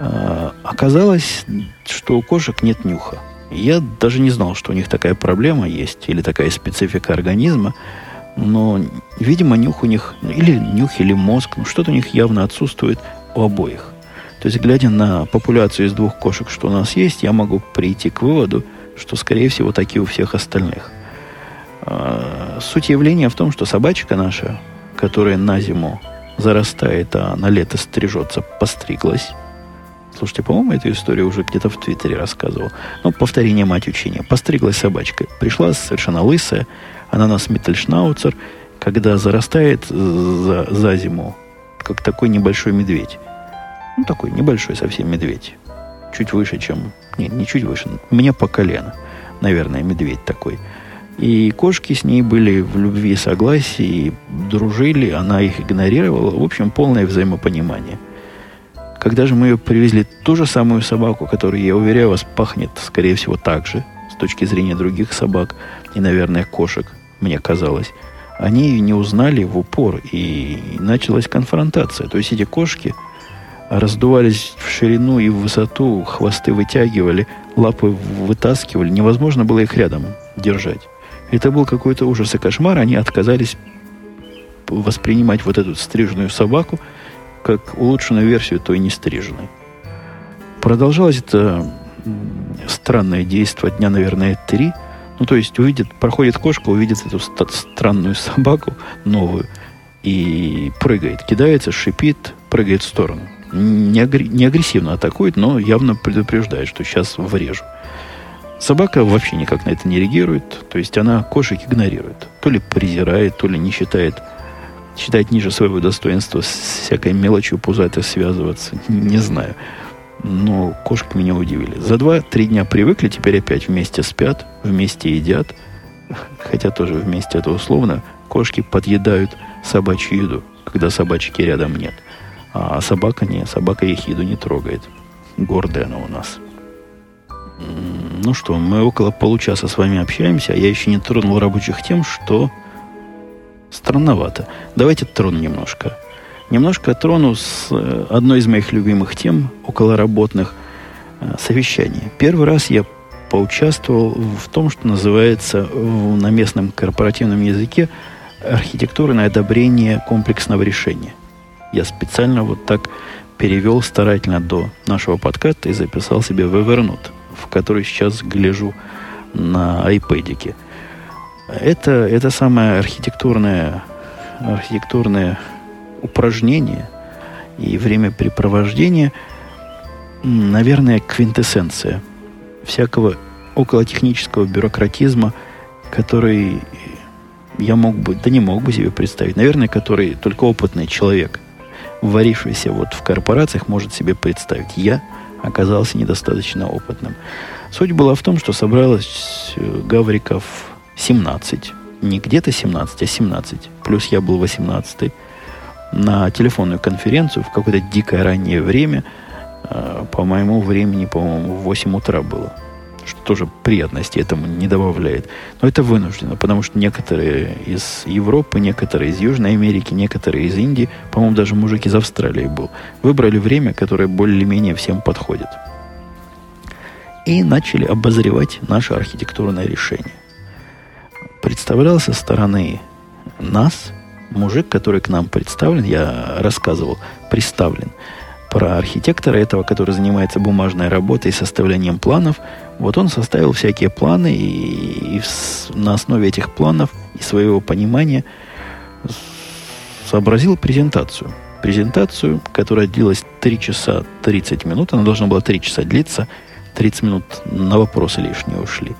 А, оказалось, что у кошек нет нюха. Я даже не знал, что у них такая проблема есть, или такая специфика организма. Но, видимо, нюх у них, или нюх, или мозг, ну, что-то у них явно отсутствует у обоих. То есть, глядя на популяцию из двух кошек, что у нас есть, я могу прийти к выводу, что, скорее всего, такие у всех остальных. А, суть явления в том, что собачка наша, которая на зиму зарастает, а на лето стрижется, постриглась. Слушайте, по-моему, эту историю уже где-то в Твиттере рассказывал. Ну, повторение мать учения. Постриглась собачка. Пришла совершенно лысая. Она нас Миттельшнауцер, когда зарастает за, за зиму, как такой небольшой медведь. Ну, такой небольшой совсем медведь. Чуть выше, чем... Не, не чуть выше. Мне по колено. Наверное, медведь такой. И кошки с ней были в любви и согласии, дружили, она их игнорировала. В общем, полное взаимопонимание. Когда же мы ее привезли ту же самую собаку, которая, я уверяю вас, пахнет, скорее всего, так же, с точки зрения других собак и, наверное, кошек, мне казалось, они ее не узнали в упор, и началась конфронтация. То есть эти кошки раздувались в ширину и в высоту, хвосты вытягивали, лапы вытаскивали. Невозможно было их рядом держать. Это был какой-то ужас и кошмар. Они отказались воспринимать вот эту стриженную собаку как улучшенную версию той не стриженной. Продолжалось это странное действие дня, наверное, три. Ну, то есть увидит, проходит кошка, увидит эту странную собаку новую и прыгает, кидается, шипит, прыгает в сторону. Не, агр- не агрессивно атакует, но явно предупреждает, что сейчас врежу. Собака вообще никак на это не реагирует, то есть она кошек игнорирует. То ли презирает, то ли не считает, считает ниже своего достоинства с всякой мелочью пузатой связываться, не знаю. Но кошки меня удивили. За два-три дня привыкли, теперь опять вместе спят, вместе едят. Хотя тоже вместе это условно. Кошки подъедают собачью еду, когда собачки рядом нет. А собака не, собака их еду не трогает. Гордая она у нас. Ну что, мы около получаса с вами общаемся, а я еще не тронул рабочих тем, что странновато. Давайте трону немножко. Немножко трону с э, одной из моих любимых тем, околоработных э, совещаний. Первый раз я поучаствовал в том, что называется на местном корпоративном языке архитектурное одобрение комплексного решения. Я специально вот так перевел старательно до нашего подкаста и записал себе Evernote в который сейчас гляжу на iPad. Это, это самое архитектурное, архитектурное упражнение и времяпрепровождение, наверное, квинтэссенция всякого околотехнического бюрократизма, который я мог бы, да не мог бы себе представить, наверное, который только опытный человек, варившийся вот в корпорациях, может себе представить. Я – оказался недостаточно опытным. Суть была в том, что собралось э, гавриков 17. Не где-то 17, а 17. Плюс я был 18 на телефонную конференцию в какое-то дикое раннее время. Э, по моему времени, по-моему, в 8 утра было что тоже приятности этому не добавляет. Но это вынуждено, потому что некоторые из Европы, некоторые из Южной Америки, некоторые из Индии, по-моему, даже мужик из Австралии был, выбрали время, которое более-менее всем подходит. И начали обозревать наше архитектурное решение. Представлял со стороны нас мужик, который к нам представлен, я рассказывал, представлен, про архитектора этого, который занимается бумажной работой и составлением планов. Вот он составил всякие планы и, и на основе этих планов и своего понимания сообразил презентацию. Презентацию, которая длилась 3 часа 30 минут. Она должна была 3 часа длиться. 30 минут на вопросы лишние ушли.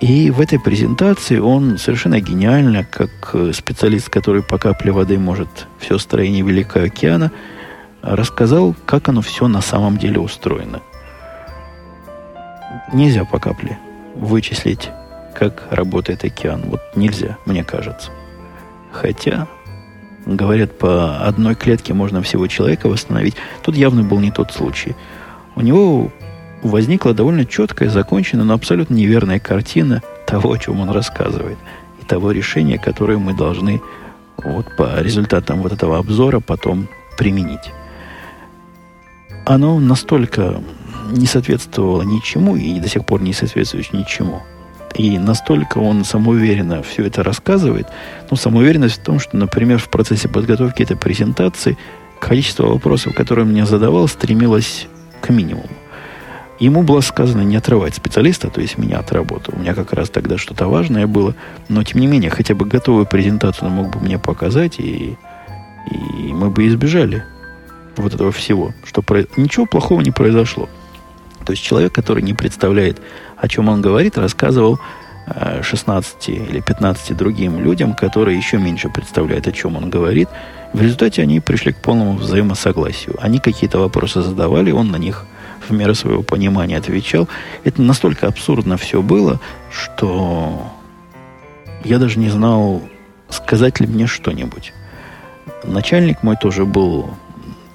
И в этой презентации он совершенно гениально, как специалист, который по капле воды может все строение Великого океана – рассказал, как оно все на самом деле устроено. Нельзя по капле вычислить, как работает океан. Вот нельзя, мне кажется. Хотя, говорят, по одной клетке можно всего человека восстановить. Тут явно был не тот случай. У него возникла довольно четкая, законченная, но абсолютно неверная картина того, о чем он рассказывает, и того решения, которое мы должны вот по результатам вот этого обзора потом применить. Оно настолько не соответствовало ничему и до сих пор не соответствует ничему. И настолько он самоуверенно все это рассказывает. Ну, самоуверенность в том, что, например, в процессе подготовки этой презентации количество вопросов, которые он мне задавал, стремилось к минимуму. Ему было сказано не отрывать специалиста, то есть меня от работы. У меня как раз тогда что-то важное было. Но, тем не менее, хотя бы готовую презентацию он мог бы мне показать, и, и мы бы избежали вот этого всего. Что про... Ничего плохого не произошло. То есть человек, который не представляет, о чем он говорит, рассказывал 16 э, или 15 другим людям, которые еще меньше представляют, о чем он говорит. В результате они пришли к полному взаимосогласию. Они какие-то вопросы задавали, он на них в меру своего понимания отвечал. Это настолько абсурдно все было, что я даже не знал, сказать ли мне что-нибудь. Начальник мой тоже был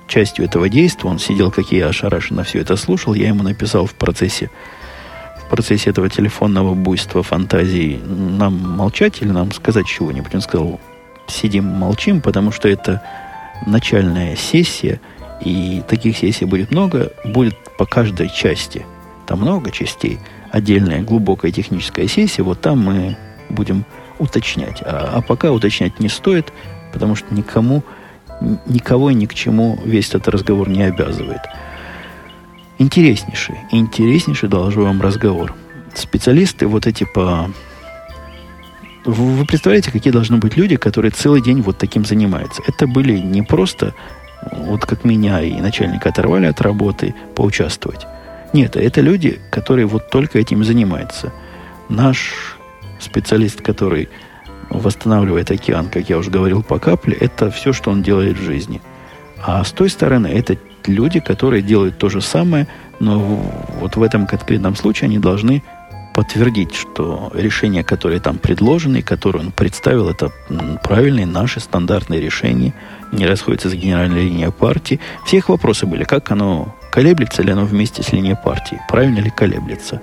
частью этого действия. Он сидел, как я, ошарашенно все это слушал. Я ему написал в процессе, в процессе этого телефонного буйства фантазии нам молчать или нам сказать чего-нибудь. Он сказал, сидим, молчим, потому что это начальная сессия – и таких сессий будет много, будет по каждой части. Там много частей. Отдельная глубокая техническая сессия, вот там мы будем уточнять. А, а пока уточнять не стоит, потому что никому, никого и ни к чему весь этот разговор не обязывает. Интереснейший, интереснейший доложу вам разговор. Специалисты вот эти по... Вы представляете, какие должны быть люди, которые целый день вот таким занимаются? Это были не просто вот как меня и начальника оторвали от работы поучаствовать. Нет, это люди, которые вот только этим занимаются. Наш специалист, который восстанавливает океан, как я уже говорил, по капле, это все, что он делает в жизни. А с той стороны, это люди, которые делают то же самое, но вот в этом конкретном случае они должны подтвердить, что решения, которые там предложены, которые он представил, это правильные наши стандартные решения, не расходятся с генеральной линией партии. Все их вопросы были, как оно колеблется ли оно вместе с линией партии, правильно ли колеблется.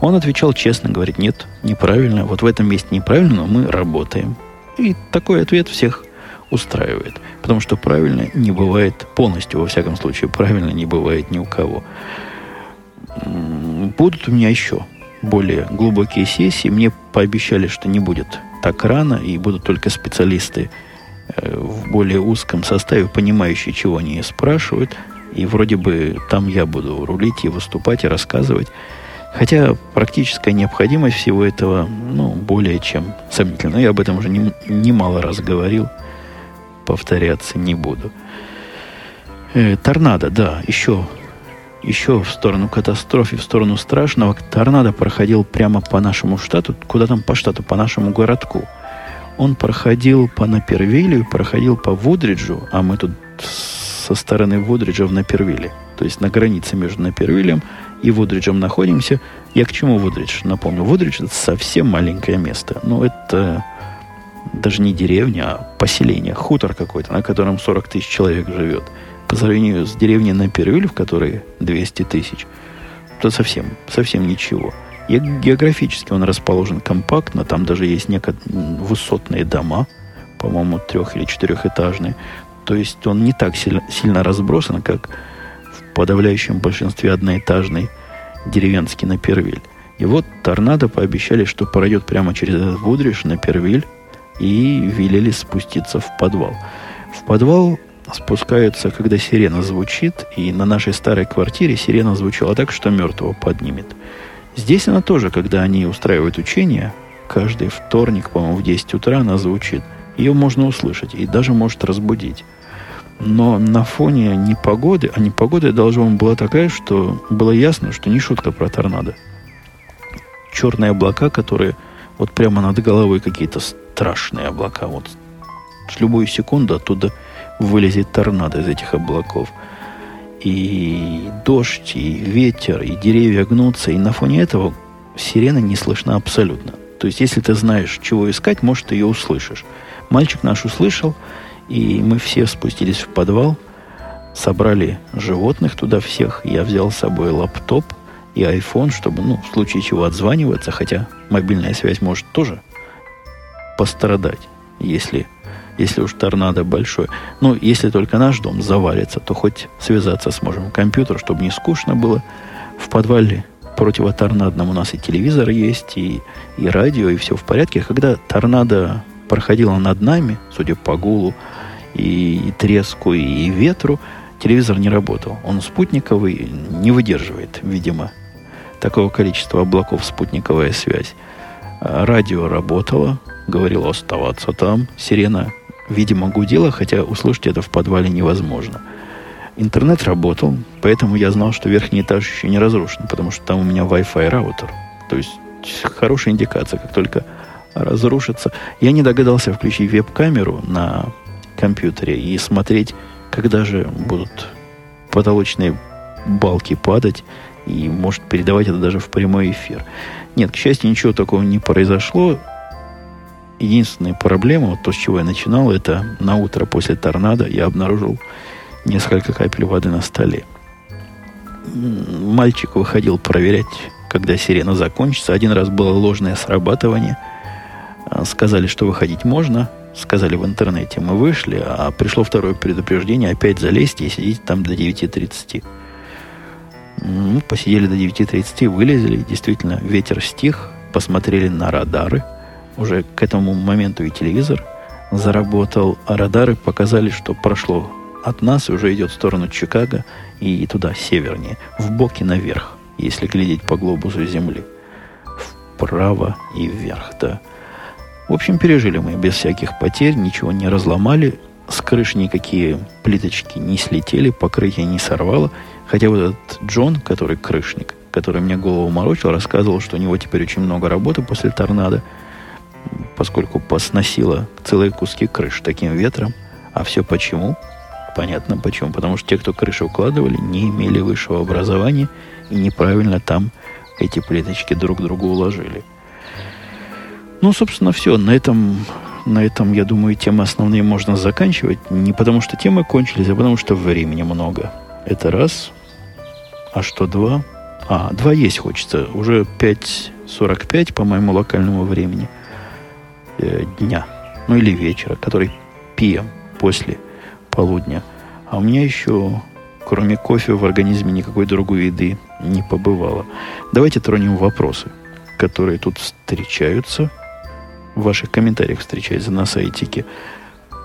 Он отвечал честно, говорит, нет, неправильно, вот в этом месте неправильно, но мы работаем. И такой ответ всех устраивает. Потому что правильно не бывает полностью, во всяком случае, правильно не бывает ни у кого. Будут у меня еще более глубокие сессии. Мне пообещали, что не будет так рано, и будут только специалисты э, в более узком составе, понимающие, чего они спрашивают. И вроде бы там я буду рулить и выступать, и рассказывать. Хотя практическая необходимость всего этого, ну, более чем сомнительна. Я об этом уже немало раз говорил, повторяться не буду. Э, торнадо, да, еще еще в сторону катастрофы, в сторону страшного, торнадо проходил прямо по нашему штату, куда там по штату, по нашему городку. Он проходил по Напервилю, проходил по Вудриджу, а мы тут со стороны Вудриджа в Напервиле, то есть на границе между Напервилем и Вудриджем находимся. Я к чему Вудридж? Напомню, Вудридж это совсем маленькое место. Ну, это даже не деревня, а поселение, хутор какой-то, на котором 40 тысяч человек живет по сравнению с деревней на Первиль, в которой 200 тысяч, то совсем, совсем ничего. И географически он расположен компактно, там даже есть некоторые высотные дома, по-моему, трех- или четырехэтажные. То есть он не так сильно, сильно разбросан, как подавляющем большинстве одноэтажный деревенский на Первиль. И вот торнадо пообещали, что пройдет прямо через этот Вудриш на Первиль и велели спуститься в подвал. В подвал спускаются, когда сирена звучит, и на нашей старой квартире сирена звучала так, что мертвого поднимет. Здесь она тоже, когда они устраивают учения, каждый вторник, по-моему, в 10 утра она звучит. Ее можно услышать и даже может разбудить. Но на фоне непогоды, а непогода, должна была такая, что было ясно, что не шутка про торнадо. Черные облака, которые вот прямо над головой какие-то страшные облака. Вот с любую секунду оттуда вылезет торнадо из этих облаков. И дождь, и ветер, и деревья гнутся, и на фоне этого сирена не слышна абсолютно. То есть, если ты знаешь, чего искать, может, ты ее услышишь. Мальчик наш услышал, И мы все спустились в подвал, собрали животных туда всех. Я взял с собой лаптоп и iPhone, чтобы, ну, в случае чего отзваниваться, хотя мобильная связь может тоже пострадать, если, если уж торнадо большой. Ну, если только наш дом завалится, то хоть связаться сможем. Компьютер, чтобы не скучно было. В подвале противоторнадном у нас и телевизор есть, и, и радио, и все в порядке. Когда торнадо проходило над нами, судя по гулу, и, и треску, и ветру, телевизор не работал. Он спутниковый, не выдерживает, видимо, такого количества облаков спутниковая связь. А радио работало, говорило оставаться там. Сирена, видимо, гудела, хотя услышать это в подвале невозможно. Интернет работал, поэтому я знал, что верхний этаж еще не разрушен, потому что там у меня Wi-Fi раутер. То есть хорошая индикация, как только разрушится. Я не догадался включить веб-камеру на компьютере и смотреть, когда же будут потолочные балки падать, и может передавать это даже в прямой эфир. Нет, к счастью, ничего такого не произошло. Единственная проблема, вот то, с чего я начинал, это на утро после торнадо я обнаружил несколько капель воды на столе. Мальчик выходил проверять, когда сирена закончится. Один раз было ложное срабатывание. Сказали, что выходить можно. Сказали в интернете. Мы вышли, а пришло второе предупреждение. Опять залезьте и сидите там до 9.30. Ну, посидели до 9.30, вылезли. Действительно, ветер стих. Посмотрели на радары. Уже к этому моменту и телевизор заработал. А радары показали, что прошло от нас уже идет в сторону Чикаго и туда, севернее, в боки наверх, если глядеть по глобусу Земли. Вправо и вверх, да. В общем, пережили мы без всяких потерь, ничего не разломали, с крыши никакие плиточки не слетели, покрытие не сорвало. Хотя вот этот Джон, который крышник, который мне голову морочил, рассказывал, что у него теперь очень много работы после торнадо, поскольку посносило целые куски крыш таким ветром. А все почему? Понятно почему. Потому что те, кто крышу укладывали, не имели высшего образования и неправильно там эти плиточки друг другу уложили. Ну, собственно, все. На этом, на этом, я думаю, темы основные можно заканчивать. Не потому что темы кончились, а потому что времени много. Это раз. А что два? А, два есть хочется. Уже 5.45 по моему локальному времени э, дня. Ну или вечера, который PM после полудня. А у меня еще, кроме кофе, в организме никакой другой еды не побывало. Давайте тронем вопросы, которые тут встречаются. В ваших комментариях встречаются на сайтике.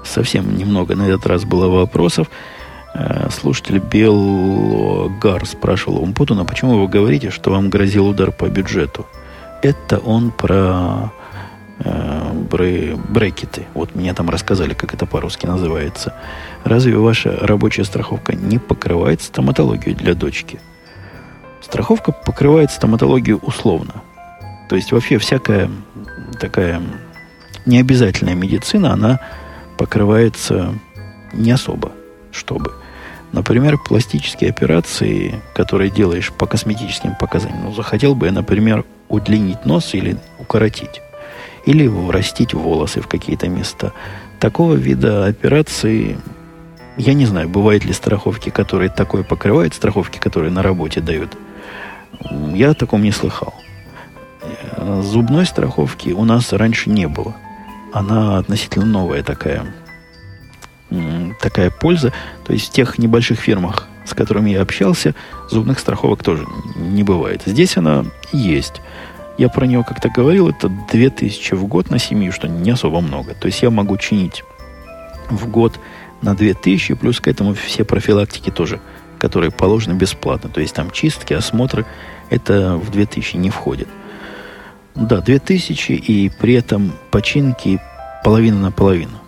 Совсем немного на этот раз было вопросов. Э, слушатель Белгар спрашивал у Путуна, почему вы говорите, что вам грозил удар по бюджету? Это он про э, брекеты. Вот мне там рассказали, как это по-русски называется. Разве ваша рабочая страховка не покрывает стоматологию для дочки? Страховка покрывает стоматологию условно. То есть вообще всякая такая необязательная медицина, она покрывается не особо, чтобы. Например, пластические операции, которые делаешь по косметическим показаниям. Ну, захотел бы я, например, удлинить нос или укоротить или врастить волосы в какие-то места. Такого вида операции, я не знаю, бывают ли страховки, которые такое покрывают, страховки, которые на работе дают. Я о таком не слыхал. Зубной страховки у нас раньше не было. Она относительно новая такая, такая польза. То есть в тех небольших фирмах, с которыми я общался, зубных страховок тоже не бывает. Здесь она есть. Я про него как-то говорил, это 2000 в год на семью, что не особо много. То есть я могу чинить в год на 2000, плюс к этому все профилактики тоже, которые положены бесплатно. То есть там чистки, осмотры, это в 2000 не входит. Да, 2000 и при этом починки половина на половину.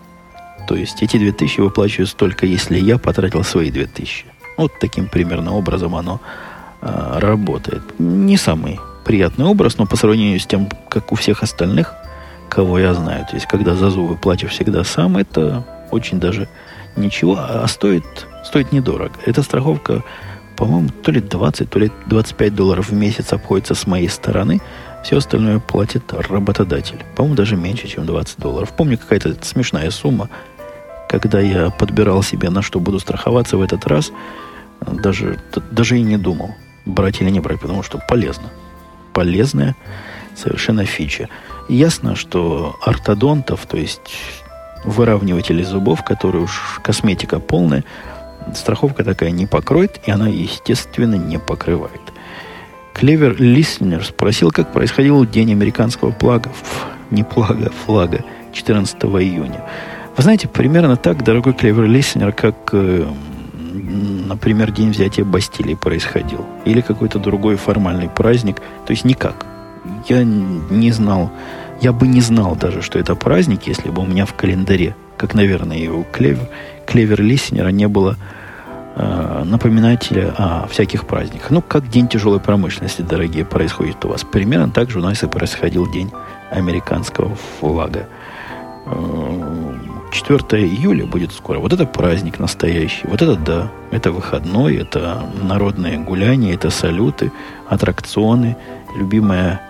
То есть эти 2000 выплачиваются только если я потратил свои 2000. Вот таким примерно образом оно а, работает. Не самый приятный образ, но по сравнению с тем, как у всех остальных, кого я знаю, то есть когда за зубы платишь всегда сам, это очень даже ничего, а стоит, стоит недорого. Эта страховка, по-моему, то ли 20, то ли 25 долларов в месяц обходится с моей стороны, все остальное платит работодатель. По-моему, даже меньше, чем 20 долларов. Помню, какая-то смешная сумма. когда я подбирал себе, на что буду страховаться в этот раз, даже, даже и не думал, брать или не брать, потому что полезно. Полезная совершенно фича. Ясно, что ортодонтов, то есть выравнивателей зубов, которые уж косметика полная, страховка такая не покроет, и она, естественно, не покрывает. Клевер Лиснер спросил, как происходил день американского плага, не плага, флага, 14 июня. Вы знаете, примерно так, дорогой Клевер Лиснер, как, э, например, день взятия Бастилии происходил. Или какой-то другой формальный праздник. То есть никак. Я не знал, я бы не знал даже, что это праздник, если бы у меня в календаре, как, наверное, и у Клевер, Клевер Лиснера не было э, о всяких праздниках. Ну, как День тяжелой промышленности, дорогие, происходит у вас. Примерно так же у нас и происходил День американского флага. 4 э, июля будет скоро. Вот это праздник настоящий. Вот это да. Это выходной, это народные гуляния, это салюты, аттракционы, любимое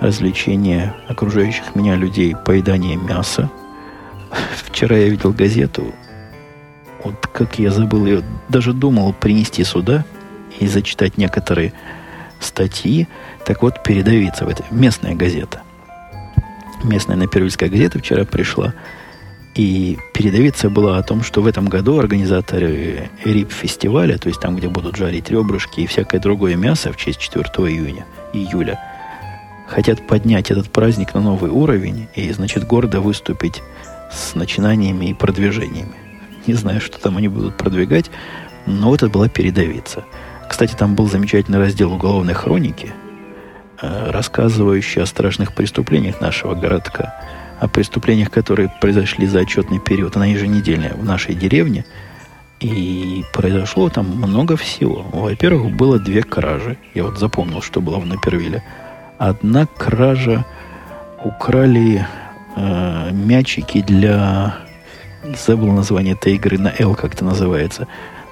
развлечение окружающих меня людей, поедание мяса. (laughs) Вчера я видел газету, вот как я забыл ее, даже думал принести сюда и зачитать некоторые статьи. Так вот, передавиться в это. Местная газета. Местная напервильская газета вчера пришла. И передовица была о том, что в этом году организаторы РИП-фестиваля, то есть там, где будут жарить ребрышки и всякое другое мясо в честь 4 июня, июля, хотят поднять этот праздник на новый уровень и, значит, гордо выступить с начинаниями и продвижениями. Не знаю, что там они будут продвигать, но вот это была передовица. Кстати, там был замечательный раздел уголовной хроники, э, рассказывающий о страшных преступлениях нашего городка, о преступлениях, которые произошли за отчетный период, она еженедельная в нашей деревне. И произошло там много всего. Во-первых, было две кражи. Я вот запомнил, что было в Напервиле. Одна кража украли э, мячики для забыл название этой игры, на L как-то называется.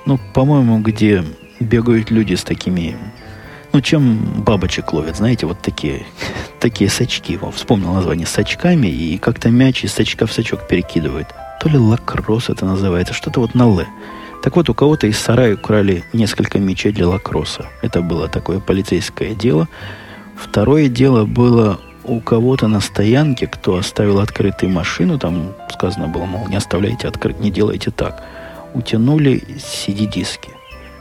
Ну, по-моему, где бегают люди с такими... Ну, чем бабочек ловят, знаете, вот такие, (laughs) такие сачки. О, вспомнил название, с очками, и как-то мяч из сачка в сачок перекидывают. То ли лакросс это называется, что-то вот на Л. Так вот, у кого-то из сарая украли несколько мячей для лакросса. Это было такое полицейское дело. Второе дело было у кого-то на стоянке, кто оставил открытой машину, там сказано было, мол, не оставляйте открыть, не делайте так, утянули CD-диски.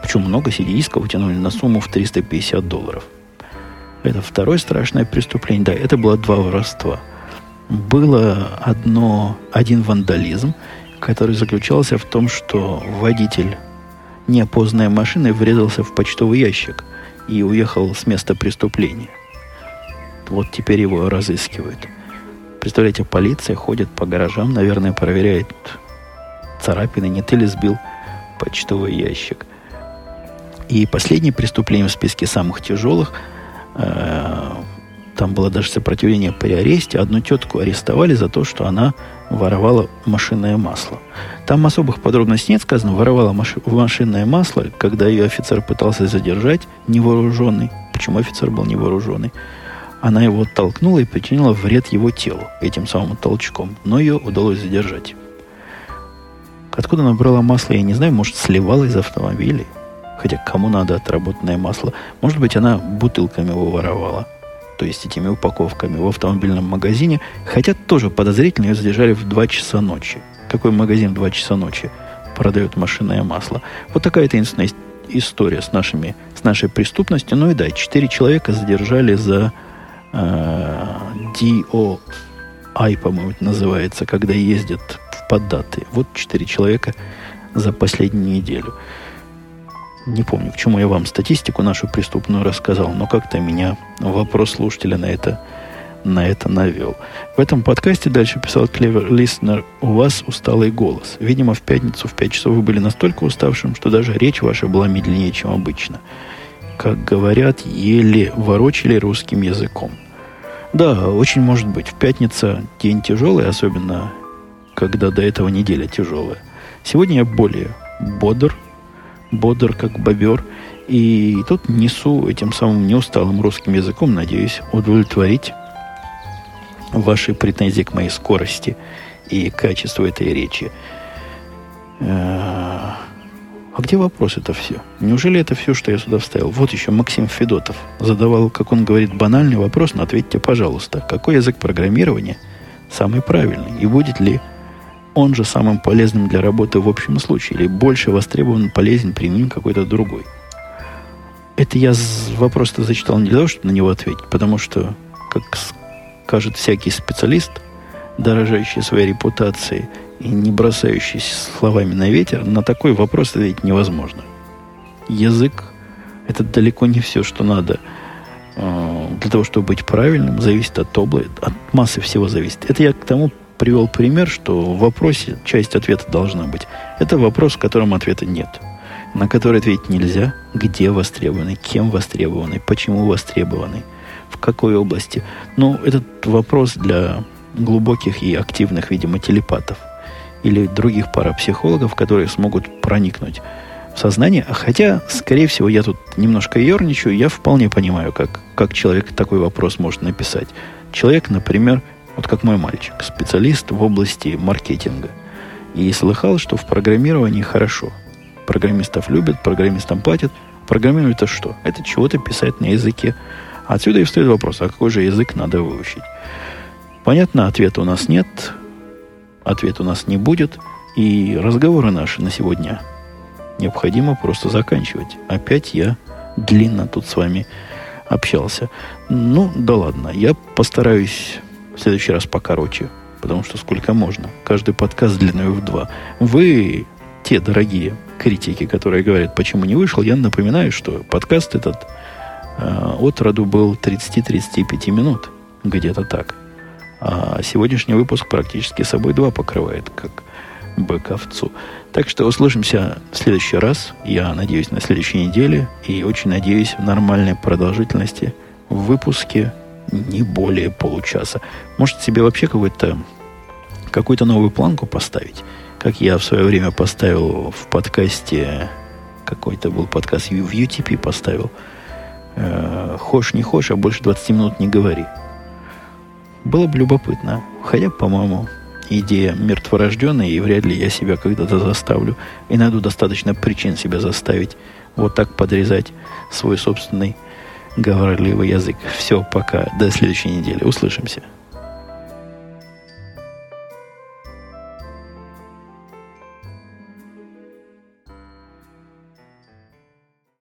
Причем много CD-дисков утянули на сумму в 350 долларов. Это второе страшное преступление. Да, это было два воровства. Было одно, один вандализм, который заключался в том, что водитель неопознанной машины врезался в почтовый ящик и уехал с места преступления. Вот теперь его разыскивают. Представляете, полиция ходит по гаражам, наверное, проверяет царапины, не ты ли сбил почтовый ящик. И последнее преступление в списке самых тяжелых, э, там было даже сопротивление при аресте, одну тетку арестовали за то, что она воровала машинное масло. Там особых подробностей нет сказано, воровала маши- машинное масло, когда ее офицер пытался задержать невооруженный. Почему офицер был невооруженный? Она его оттолкнула и причинила вред его телу этим самым толчком, но ее удалось задержать. Откуда она брала масло, я не знаю, может, сливала из автомобилей. Хотя кому надо отработанное масло? Может быть, она бутылками его воровала. То есть этими упаковками в автомобильном магазине. Хотя тоже подозрительно ее задержали в 2 часа ночи. Какой магазин в 2 часа ночи продает машинное масло? Вот такая единственная история с, нашими, с нашей преступностью. Ну и да, 4 человека задержали за DOI, по-моему, это называется, когда ездят в поддаты. Вот четыре человека за последнюю неделю. Не помню, к чему я вам статистику нашу преступную рассказал, но как-то меня вопрос слушателя на это, на это навел. В этом подкасте дальше писал Клевер Листнер, у вас усталый голос. Видимо, в пятницу в 5 часов вы были настолько уставшим, что даже речь ваша была медленнее, чем обычно как говорят, еле ворочали русским языком. Да, очень может быть. В пятницу день тяжелый, особенно когда до этого неделя тяжелая. Сегодня я более бодр, бодр как бобер. И тут несу этим самым неусталым русским языком, надеюсь, удовлетворить ваши претензии к моей скорости и качеству этой речи. А где вопрос это все? Неужели это все, что я сюда вставил? Вот еще Максим Федотов задавал, как он говорит, банальный вопрос, но ответьте, пожалуйста, какой язык программирования самый правильный? И будет ли он же самым полезным для работы в общем случае? Или больше востребован, полезен, применим какой-то другой? Это я вопрос-то зачитал не для того, чтобы на него ответить, потому что, как скажет всякий специалист, дорожащий своей репутацией и не бросающийся словами на ветер, на такой вопрос ответить невозможно. Язык – это далеко не все, что надо э, для того, чтобы быть правильным, зависит от области, от массы всего зависит. Это я к тому привел пример, что в вопросе часть ответа должна быть. Это вопрос, в котором ответа нет. На который ответить нельзя, где востребованы, кем востребованы, почему востребованы, в какой области. Ну, этот вопрос для глубоких и активных, видимо, телепатов или других парапсихологов, которые смогут проникнуть в сознание. А хотя, скорее всего, я тут немножко ерничаю, я вполне понимаю, как, как человек такой вопрос может написать. Человек, например, вот как мой мальчик, специалист в области маркетинга. И слыхал, что в программировании хорошо. Программистов любят, программистам платят. Программировать это что? Это чего-то писать на языке. Отсюда и встает вопрос, а какой же язык надо выучить? Понятно, ответа у нас нет, ответа у нас не будет, и разговоры наши на сегодня необходимо просто заканчивать. Опять я длинно тут с вами общался. Ну, да ладно, я постараюсь в следующий раз покороче, потому что сколько можно. Каждый подкаст длиной в два. Вы, те дорогие критики, которые говорят, почему не вышел, я напоминаю, что подкаст этот э, от роду был 30-35 минут, где-то так. А сегодняшний выпуск практически собой два покрывает, как бык овцу. Так что услышимся в следующий раз. Я надеюсь, на следующей неделе. И очень надеюсь в нормальной продолжительности в выпуске не более получаса. Может себе вообще какой-то какую-то новую планку поставить, как я в свое время поставил в подкасте, какой-то был подкаст в UTP поставил, э, хошь не хошь, а больше 20 минут не говори. Было бы любопытно. Хотя, по-моему, идея мертворожденная, и вряд ли я себя когда-то заставлю. И найду достаточно причин себя заставить вот так подрезать свой собственный говорливый язык. Все, пока. До следующей недели. Услышимся.